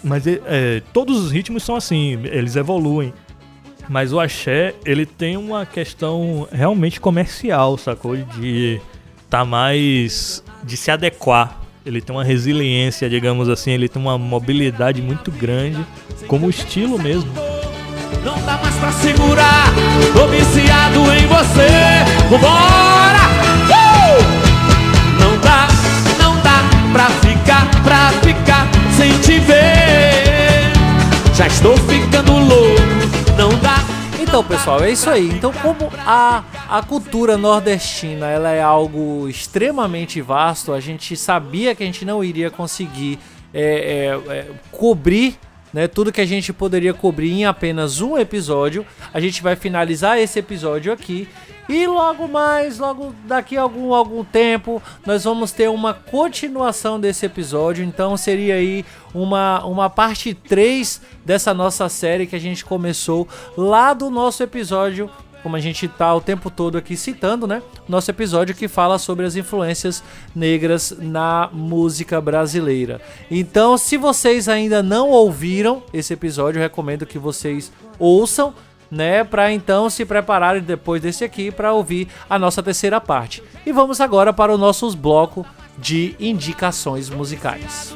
Mas é, todos os ritmos são assim, eles evoluem. Mas o axé, ele tem uma questão realmente comercial, sacou? De tá mais. de se adequar. Ele tem uma resiliência, digamos assim, ele tem uma mobilidade muito grande, como estilo mesmo. Não dá mais pra segurar, tô viciado em você. Vambora! Uh! Não dá, não dá pra ficar, pra ficar sem te ver. Já estou ficando louco, não dá. Então, pessoal, é isso aí. Então, como a, a cultura nordestina ela é algo extremamente vasto, a gente sabia que a gente não iria conseguir é, é, é, cobrir né, tudo que a gente poderia cobrir em apenas um episódio. A gente vai finalizar esse episódio aqui e logo mais, logo daqui a algum, algum tempo, nós vamos ter uma continuação desse episódio. Então seria aí uma, uma parte 3 dessa nossa série que a gente começou lá do nosso episódio como a gente tá o tempo todo aqui citando, né? Nosso episódio que fala sobre as influências negras na música brasileira. Então, se vocês ainda não ouviram esse episódio, recomendo que vocês ouçam, né, para então se prepararem depois desse aqui para ouvir a nossa terceira parte. E vamos agora para o nosso bloco de indicações musicais.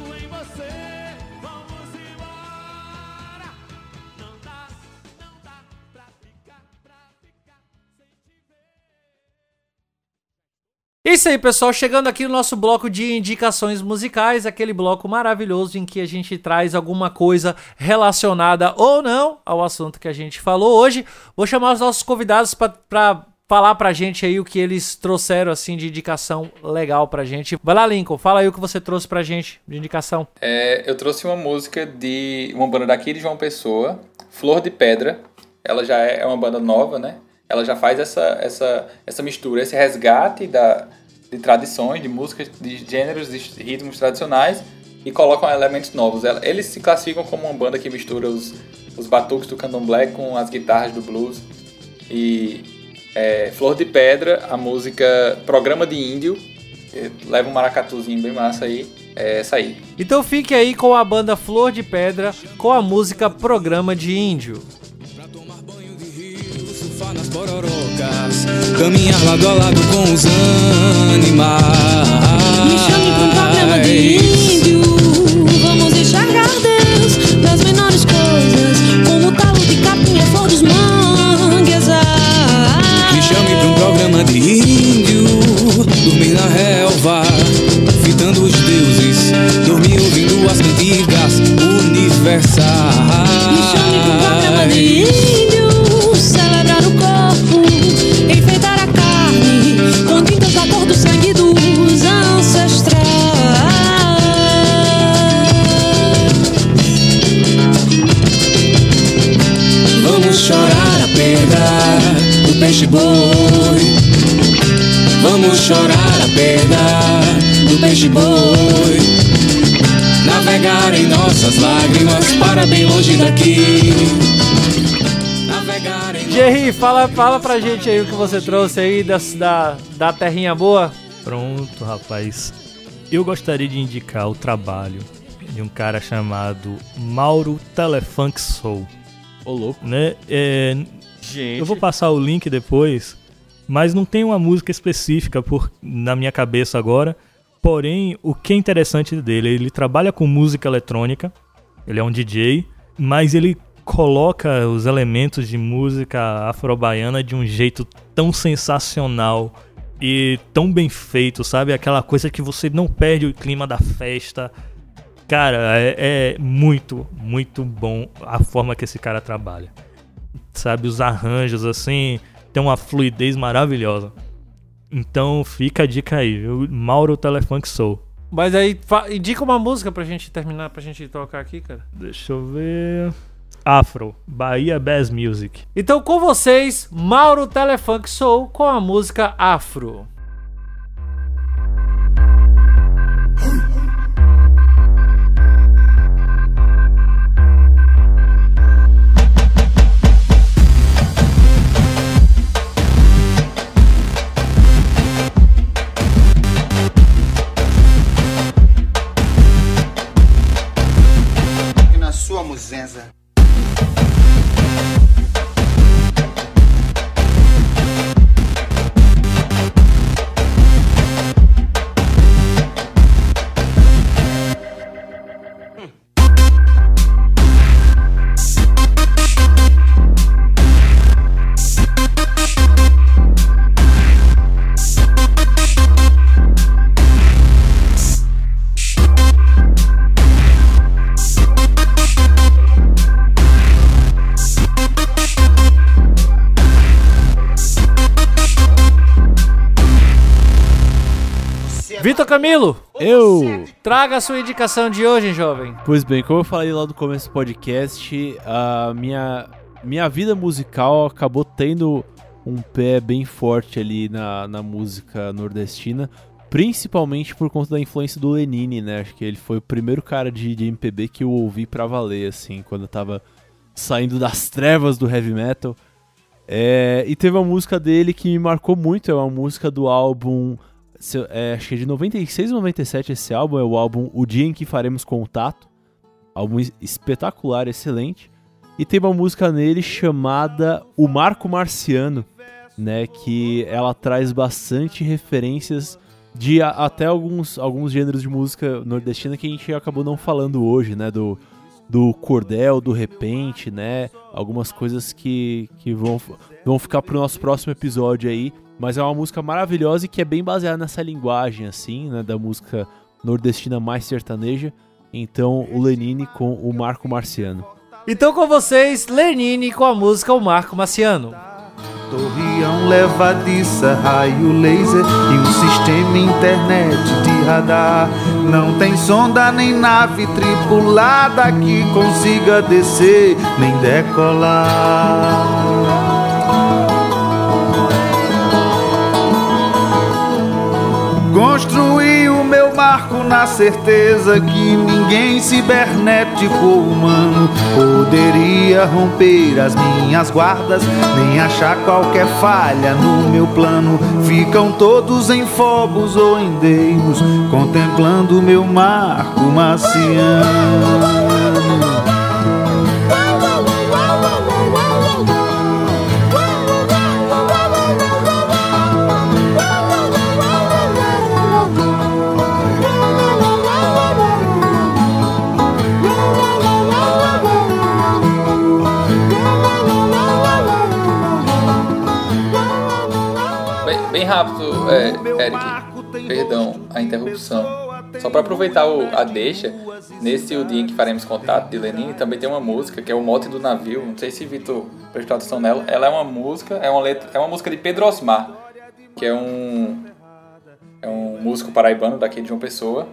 Isso aí, pessoal. Chegando aqui no nosso bloco de indicações musicais, aquele bloco maravilhoso em que a gente traz alguma coisa relacionada ou não ao assunto que a gente falou hoje. Vou chamar os nossos convidados para falar pra gente aí o que eles trouxeram assim de indicação legal pra gente. Vai lá, Lincoln, fala aí o que você trouxe pra gente de indicação. É, eu trouxe uma música de uma banda daqui de João Pessoa, Flor de Pedra. Ela já é uma banda nova, né? Ela já faz essa, essa, essa mistura, esse resgate da, de tradições, de músicas, de gêneros, de ritmos tradicionais, e colocam elementos novos. Eles se classificam como uma banda que mistura os, os batuques do candomblé com as guitarras do blues. E é, Flor de Pedra, a música Programa de Índio, leva um maracatuzinho bem massa aí, é essa aí. Então fique aí com a banda Flor de Pedra com a música Programa de Índio. Surfar nas pororocas, caminhar lado a lado com os animais. Me chame pra um programa de índio. Vamos enxergar Deus nas menores coisas, como talo de capim e flor dos manguezais. Me chame pra um programa de índio, dormir na relva, fitando os deuses, dormir ouvindo as cantigas universais. Me chame pra um programa de índio. Peixe boi. Vamos chorar a perda do peixe boi. Navegar em nossas lágrimas para bem longe daqui. Navegar em Jerry, fala, fala pra gente aí o que você trouxe aí das- da, da terrinha boa. Pronto, rapaz. Eu gostaria de indicar o trabalho de um cara chamado Mauro Telefunk Soul. Ô, louco. Né? É, Gente. eu vou passar o link depois, mas não tem uma música específica por, na minha cabeça agora. Porém, o que é interessante dele, ele trabalha com música eletrônica, ele é um DJ, mas ele coloca os elementos de música afro-baiana de um jeito tão sensacional e tão bem feito, sabe? Aquela coisa que você não perde o clima da festa. Cara, é, é muito, muito bom a forma que esse cara trabalha. Sabe, os arranjos assim, tem uma fluidez maravilhosa. Então fica a dica aí, viu? Mauro Telefunk Soul. Mas aí, indica uma música pra gente terminar, pra gente tocar aqui, cara. Deixa eu ver. Afro, Bahia Bass Music. Então com vocês, Mauro Telefunk Soul com a música Afro. Camilo, Eu! traga a sua indicação de hoje, jovem. Pois bem, como eu falei lá no começo do podcast, a minha, minha vida musical acabou tendo um pé bem forte ali na, na música nordestina, principalmente por conta da influência do Lenine, né? Acho que ele foi o primeiro cara de, de MPB que eu ouvi pra valer, assim, quando eu tava saindo das trevas do heavy metal. É, e teve uma música dele que me marcou muito, é uma música do álbum, se é, acho que é de 96 ou 97 esse álbum, é o álbum O Dia em que Faremos Contato, álbum es- espetacular, excelente. E tem uma música nele chamada O Marco Marciano, né, que ela traz bastante referências de a- até alguns, alguns gêneros de música nordestina que a gente acabou não falando hoje, né, do, do cordel, do repente, né, algumas coisas que, que vão, vão ficar pro nosso próximo episódio aí, mas é uma música maravilhosa e que é bem baseada nessa linguagem, assim, né, da música nordestina mais sertaneja, então o Lenine com o Marco Marciano. Então com vocês, Lenine com a música O Marco Marciano. Torreão levadiça, raio laser e um sistema internet de radar. Não tem sonda nem nave tripulada que consiga descer nem decolar. Na certeza que ninguém cibernético ou humano poderia romper as minhas guardas, nem achar qualquer falha no meu plano. Ficam todos em Fobos ou em Deimos, contemplando meu marco marciano. Bem, rápido, é, Eric. Perdão a interrupção. Só para aproveitar o- a deixa, nesse O Dia em que Faremos Contato de Lenine também tem uma música que é o Mote do Navio. Não sei se Vitor prestou atenção nela. Ela é uma música, é uma letra, é uma música de Pedro Osmar, que é um é um músico paraibano daqui de João Pessoa.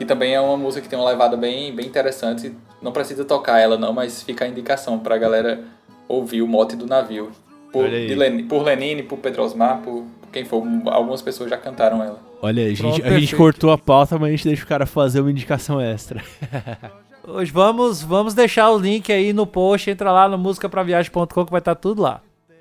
E também é uma música que tem uma levada bem, bem interessante. Não precisa tocar ela não, mas fica a indicação pra galera ouvir o Mote do Navio. Por, Lenine, por Lenine, por Pedro Osmar, por quem for. Algumas pessoas já cantaram ela. Olha, a gente, Pronto, a gente cortou a pauta, mas a gente deixa o cara fazer uma indicação extra. Hoje vamos, vamos deixar o link aí no post, entra lá no musicapraviagem.com que vai estar tudo lá.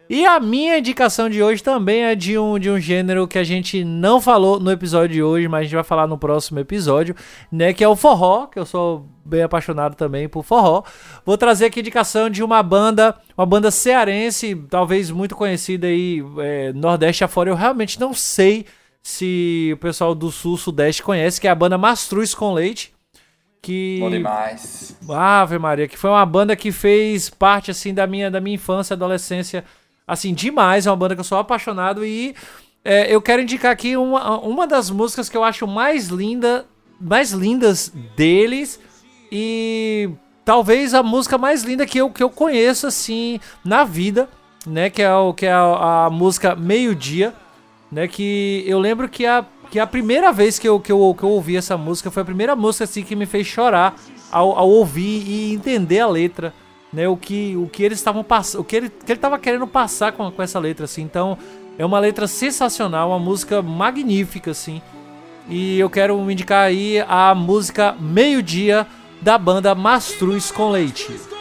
E a minha indicação de hoje também é de um, de um gênero que a gente não falou no episódio de hoje, mas a gente vai falar no próximo episódio, né? Que é o forró, que eu sou bem apaixonado também por forró. Vou trazer aqui a indicação de uma banda, uma banda cearense, talvez muito conhecida aí, é, Nordeste afora. Eu realmente não sei se o pessoal do Sul, Sudeste conhece, que é a banda Mastruz com Leite. Que... Bom demais. Ave Maria, que foi uma banda que fez parte assim da minha, da minha infância, adolescência, assim, demais. É uma banda que eu sou apaixonado e é, eu quero indicar aqui uma, uma das músicas que eu acho mais linda, mais lindas deles e talvez a música mais linda que eu, que eu conheço assim na vida, né? Que é, o, que é a, a música Meio Dia, né? Que eu lembro que a, que a primeira vez que eu, que, eu, que eu ouvi essa música foi a primeira música assim que me fez chorar ao, ao ouvir e entender a letra, né? O que, o que eles estavam passando, o que ele, que ele tava querendo passar com, com essa letra, assim. Então é uma letra sensacional, uma música magnífica, assim. E eu quero indicar aí a música Meio Dia da banda Mastruz com Leite.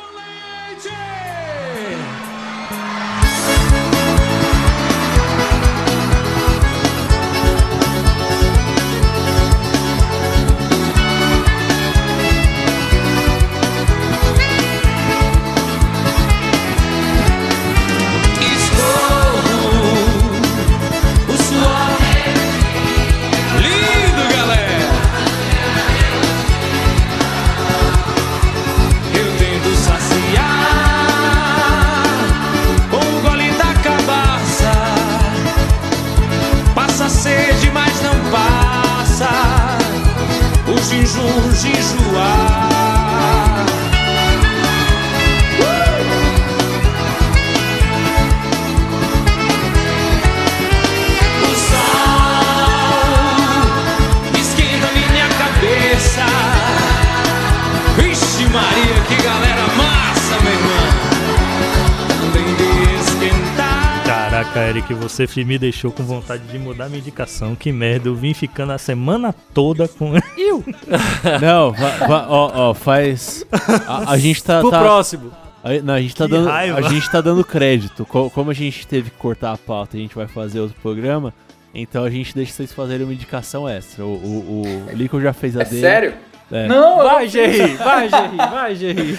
Você me deixou com vontade de mudar minha indicação. Que merda, eu vim ficando a semana toda com. Não, va- va- ó, ó, faz. A, a gente tá. Pro tá- próximo. a- não, a gente tá Que dando, raiva. a gente tá dando crédito. Co- Como a gente teve que cortar a pauta e a gente vai fazer outro programa, então a gente deixa vocês fazerem uma indicação extra. O, o, o Lincoln já fez a É dele. sério? É. Não, eu Vai, não- Gerry, vai, Gerry, vai, Gerry.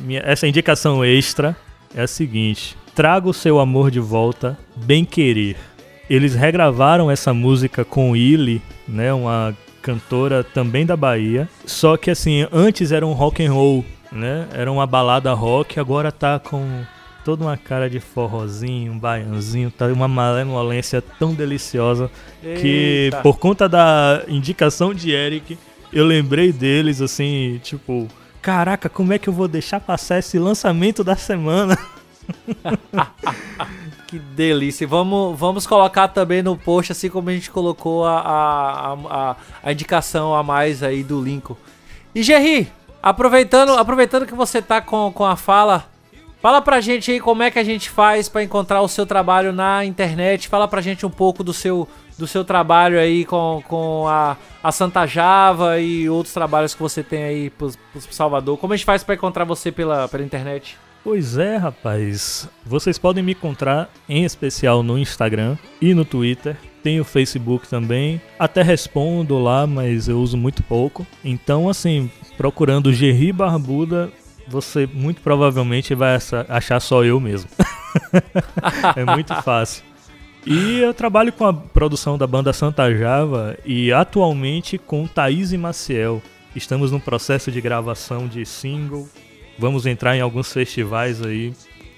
Minha- essa indicação extra é a seguinte: Traga o seu amor de volta, bem querer. Eles regravaram essa música com Illy, né, uma cantora também da Bahia. Só que assim, antes era um rock and roll, né? Era uma balada rock, agora tá com toda uma cara de forrozinho, um baianzinho, tá uma malemolência tão deliciosa que Eita. por conta da indicação de Eric, eu lembrei deles assim, tipo, caraca, como é que eu vou deixar passar esse lançamento da semana? Que delícia. Vamos, vamos colocar também no post, assim como a gente colocou a, a, a, a indicação a mais aí do Lincoln. E Gerry, aproveitando, aproveitando que você tá com, com a fala, fala pra gente aí como é que a gente faz pra encontrar o seu trabalho na internet. Fala pra gente um pouco do seu, do seu trabalho aí com, com a, a Santa Java e outros trabalhos que você tem aí pro, pro Salvador. Como a gente faz pra encontrar você pela, pela internet? Pois é, rapaz. Vocês podem me encontrar em especial no Instagram e no Twitter. Tem o Facebook também. Até respondo lá, mas eu uso muito pouco. Então, assim, procurando Gerri Barbuda, você muito provavelmente vai achar só eu mesmo. é muito fácil. E eu trabalho com a produção da banda Santa Java e atualmente com Thaís e Maciel. Estamos no processo de gravação de single. Vamos entrar em alguns festivais aí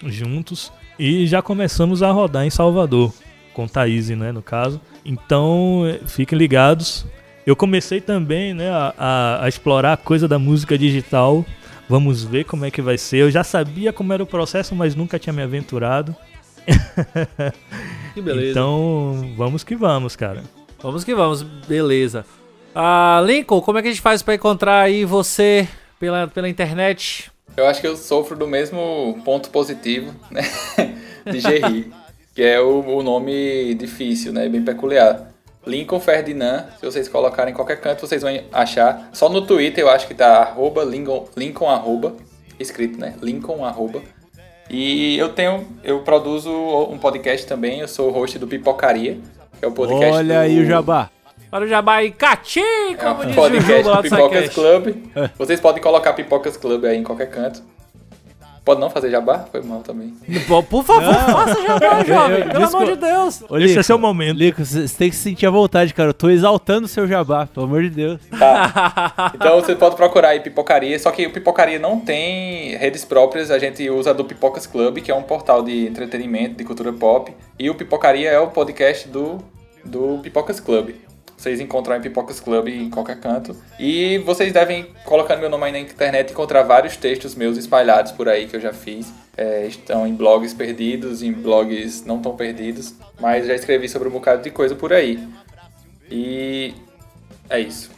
juntos. E já começamos a rodar em Salvador, com Thaís, né, no caso. Então, eh, fiquem ligados. Eu comecei também né, a, a- a explorar a coisa da música digital. Vamos ver como é que vai ser. Eu já sabia como era o processo, mas nunca tinha me aventurado. Que beleza. Então, vamos que vamos, cara. Vamos que vamos, beleza. Ah, Lincoln, como é que a gente faz pra encontrar aí você pela, pela internet? Eu acho que eu sofro do mesmo ponto positivo, né? De Gerri, que é o, o nome difícil, né? Bem peculiar. Lincoln Ferdinand, se vocês colocarem em qualquer canto, vocês vão achar. Só no Twitter eu acho que tá arroba Lincoln, Lincoln arroba, escrito, né? Lincoln arroba. E eu tenho, eu produzo um podcast também, eu sou o host do Pipocaria, que é o podcast Olha do... aí o jabá. Para o Jabá e Catim, É como um diz o podcast jogo lá do Pipocas. Club. Vocês podem colocar Pipocas Club aí em qualquer canto. Pode não fazer jabá? Foi mal também. Por favor, faça jabá, jovem. Pelo amor de Deus. Ô, Esse é seu momento. Lico, você você tem que se sentir à vontade, cara. Eu tô exaltando o seu jabá, pelo amor de Deus. Tá. Então você pode procurar aí Pipocaria, só que o Pipocaria não tem redes próprias, a gente usa do Pipocas Club, que é um portal de entretenimento, de cultura pop, e o Pipocaria é o podcast do, do Pipocas Club. Vocês encontram em Pipocas Club em qualquer canto. E vocês devem, colocando meu nome aí na internet, encontrar vários textos meus espalhados por aí que eu já fiz. É, estão em blogs perdidos, em blogs não tão perdidos, mas já escrevi sobre um bocado de coisa por aí. E é isso.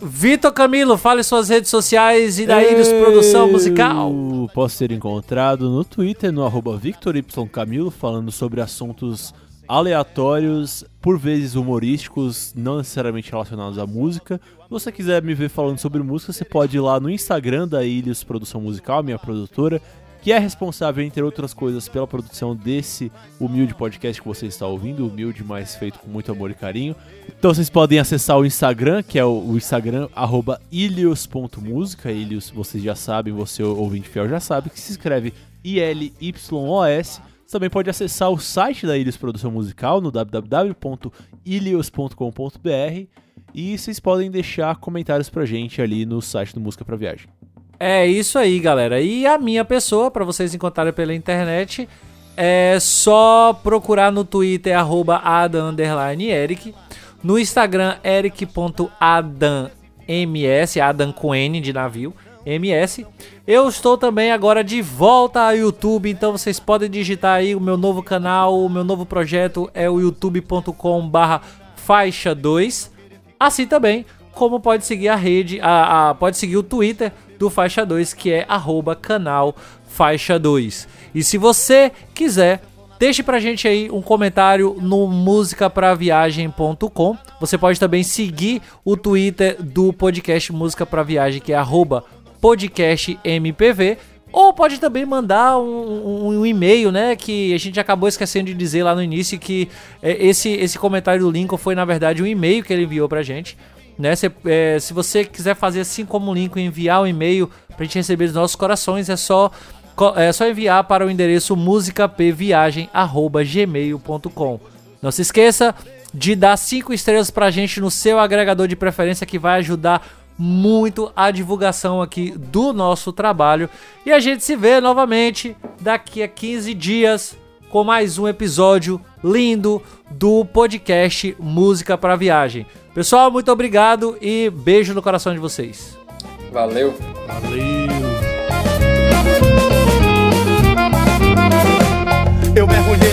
Vitor Camilo, fale suas redes sociais e da Iris Produção Musical. Posso ser encontrado no Twitter, no arroba Victor Y Camilo, falando sobre assuntos aleatórios, por vezes humorísticos, não necessariamente relacionados à música. Se você quiser me ver falando sobre música, você pode ir lá no Instagram da Ilhos Produção Musical, minha produtora, que é responsável, entre outras coisas, pela produção desse humilde podcast que você está ouvindo, humilde, mas feito com muito amor e carinho. Então vocês podem acessar o Instagram, que é o, Instagram, arroba ilios.música. Ilios, vocês já sabem, você ouvinte fiel já sabe, que se escreve I-L-Y-O-S. Você também pode acessar o site da Ilios Produção Musical no www.ilios.com.br e vocês podem deixar comentários pra gente ali no site do Música pra Viagem. É isso aí, galera. E a minha pessoa, pra vocês encontrarem pela internet, é só procurar no Twitter, arroba Adam underline Eric. No Instagram, eric.adamms, Adam com N de navio, MS. Eu estou também agora de volta ao YouTube, então vocês podem digitar aí o meu novo canal, o meu novo projeto é o youtube.com barra faixa 2. Assim também, como pode seguir a rede, a, a- pode seguir o Twitter do Faixa 2, que é arroba canal Faixa 2. E se você quiser, deixe pra gente aí um comentário no musicapraviagem.com. Você pode também seguir o Twitter do podcast Música Pra Viagem, que é arroba podcastmpv. Ou pode também mandar um, um- um e-mail, né? Que a gente acabou esquecendo de dizer lá no início que é, esse, esse comentário do Lincoln foi, na verdade, um e-mail que ele enviou pra gente. Né? Cê, é, se você quiser fazer assim como o Lincoln, enviar um e-mail pra gente receber os nossos corações, é só, é só enviar para o endereço musicapviagem.gmail.com. Não se esqueça de dar cinco estrelas pra gente no seu agregador de preferência que vai ajudar muito a divulgação aqui do nosso trabalho. E a gente se vê novamente daqui a 15 dias com mais um episódio lindo do podcast Música para Viagem. Pessoal, muito obrigado e beijo no coração de vocês. Valeu! Valeu!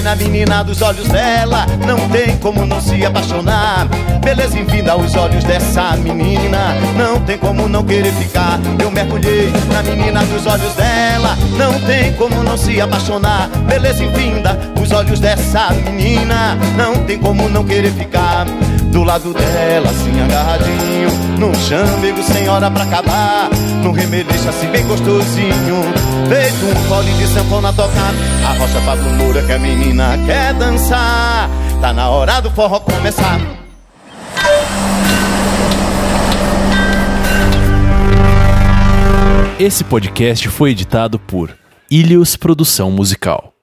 Na menina dos olhos dela, não tem como não se apaixonar. Beleza infinda aos olhos dessa menina, não tem como não querer ficar. Eu mergulhei na menina dos olhos dela, não tem como não se apaixonar. Beleza infinda os olhos dessa menina, não tem como não querer ficar. Do lado dela, assim agarradinho, no chamego sem hora pra acabar. No remeleixo assim bem gostosinho, feito um fole de sanfona tocar. A rocha Pablo Moura que a menina quer dançar. Tá na hora do forró começar. Esse podcast foi editado por Ilhos Produção Musical.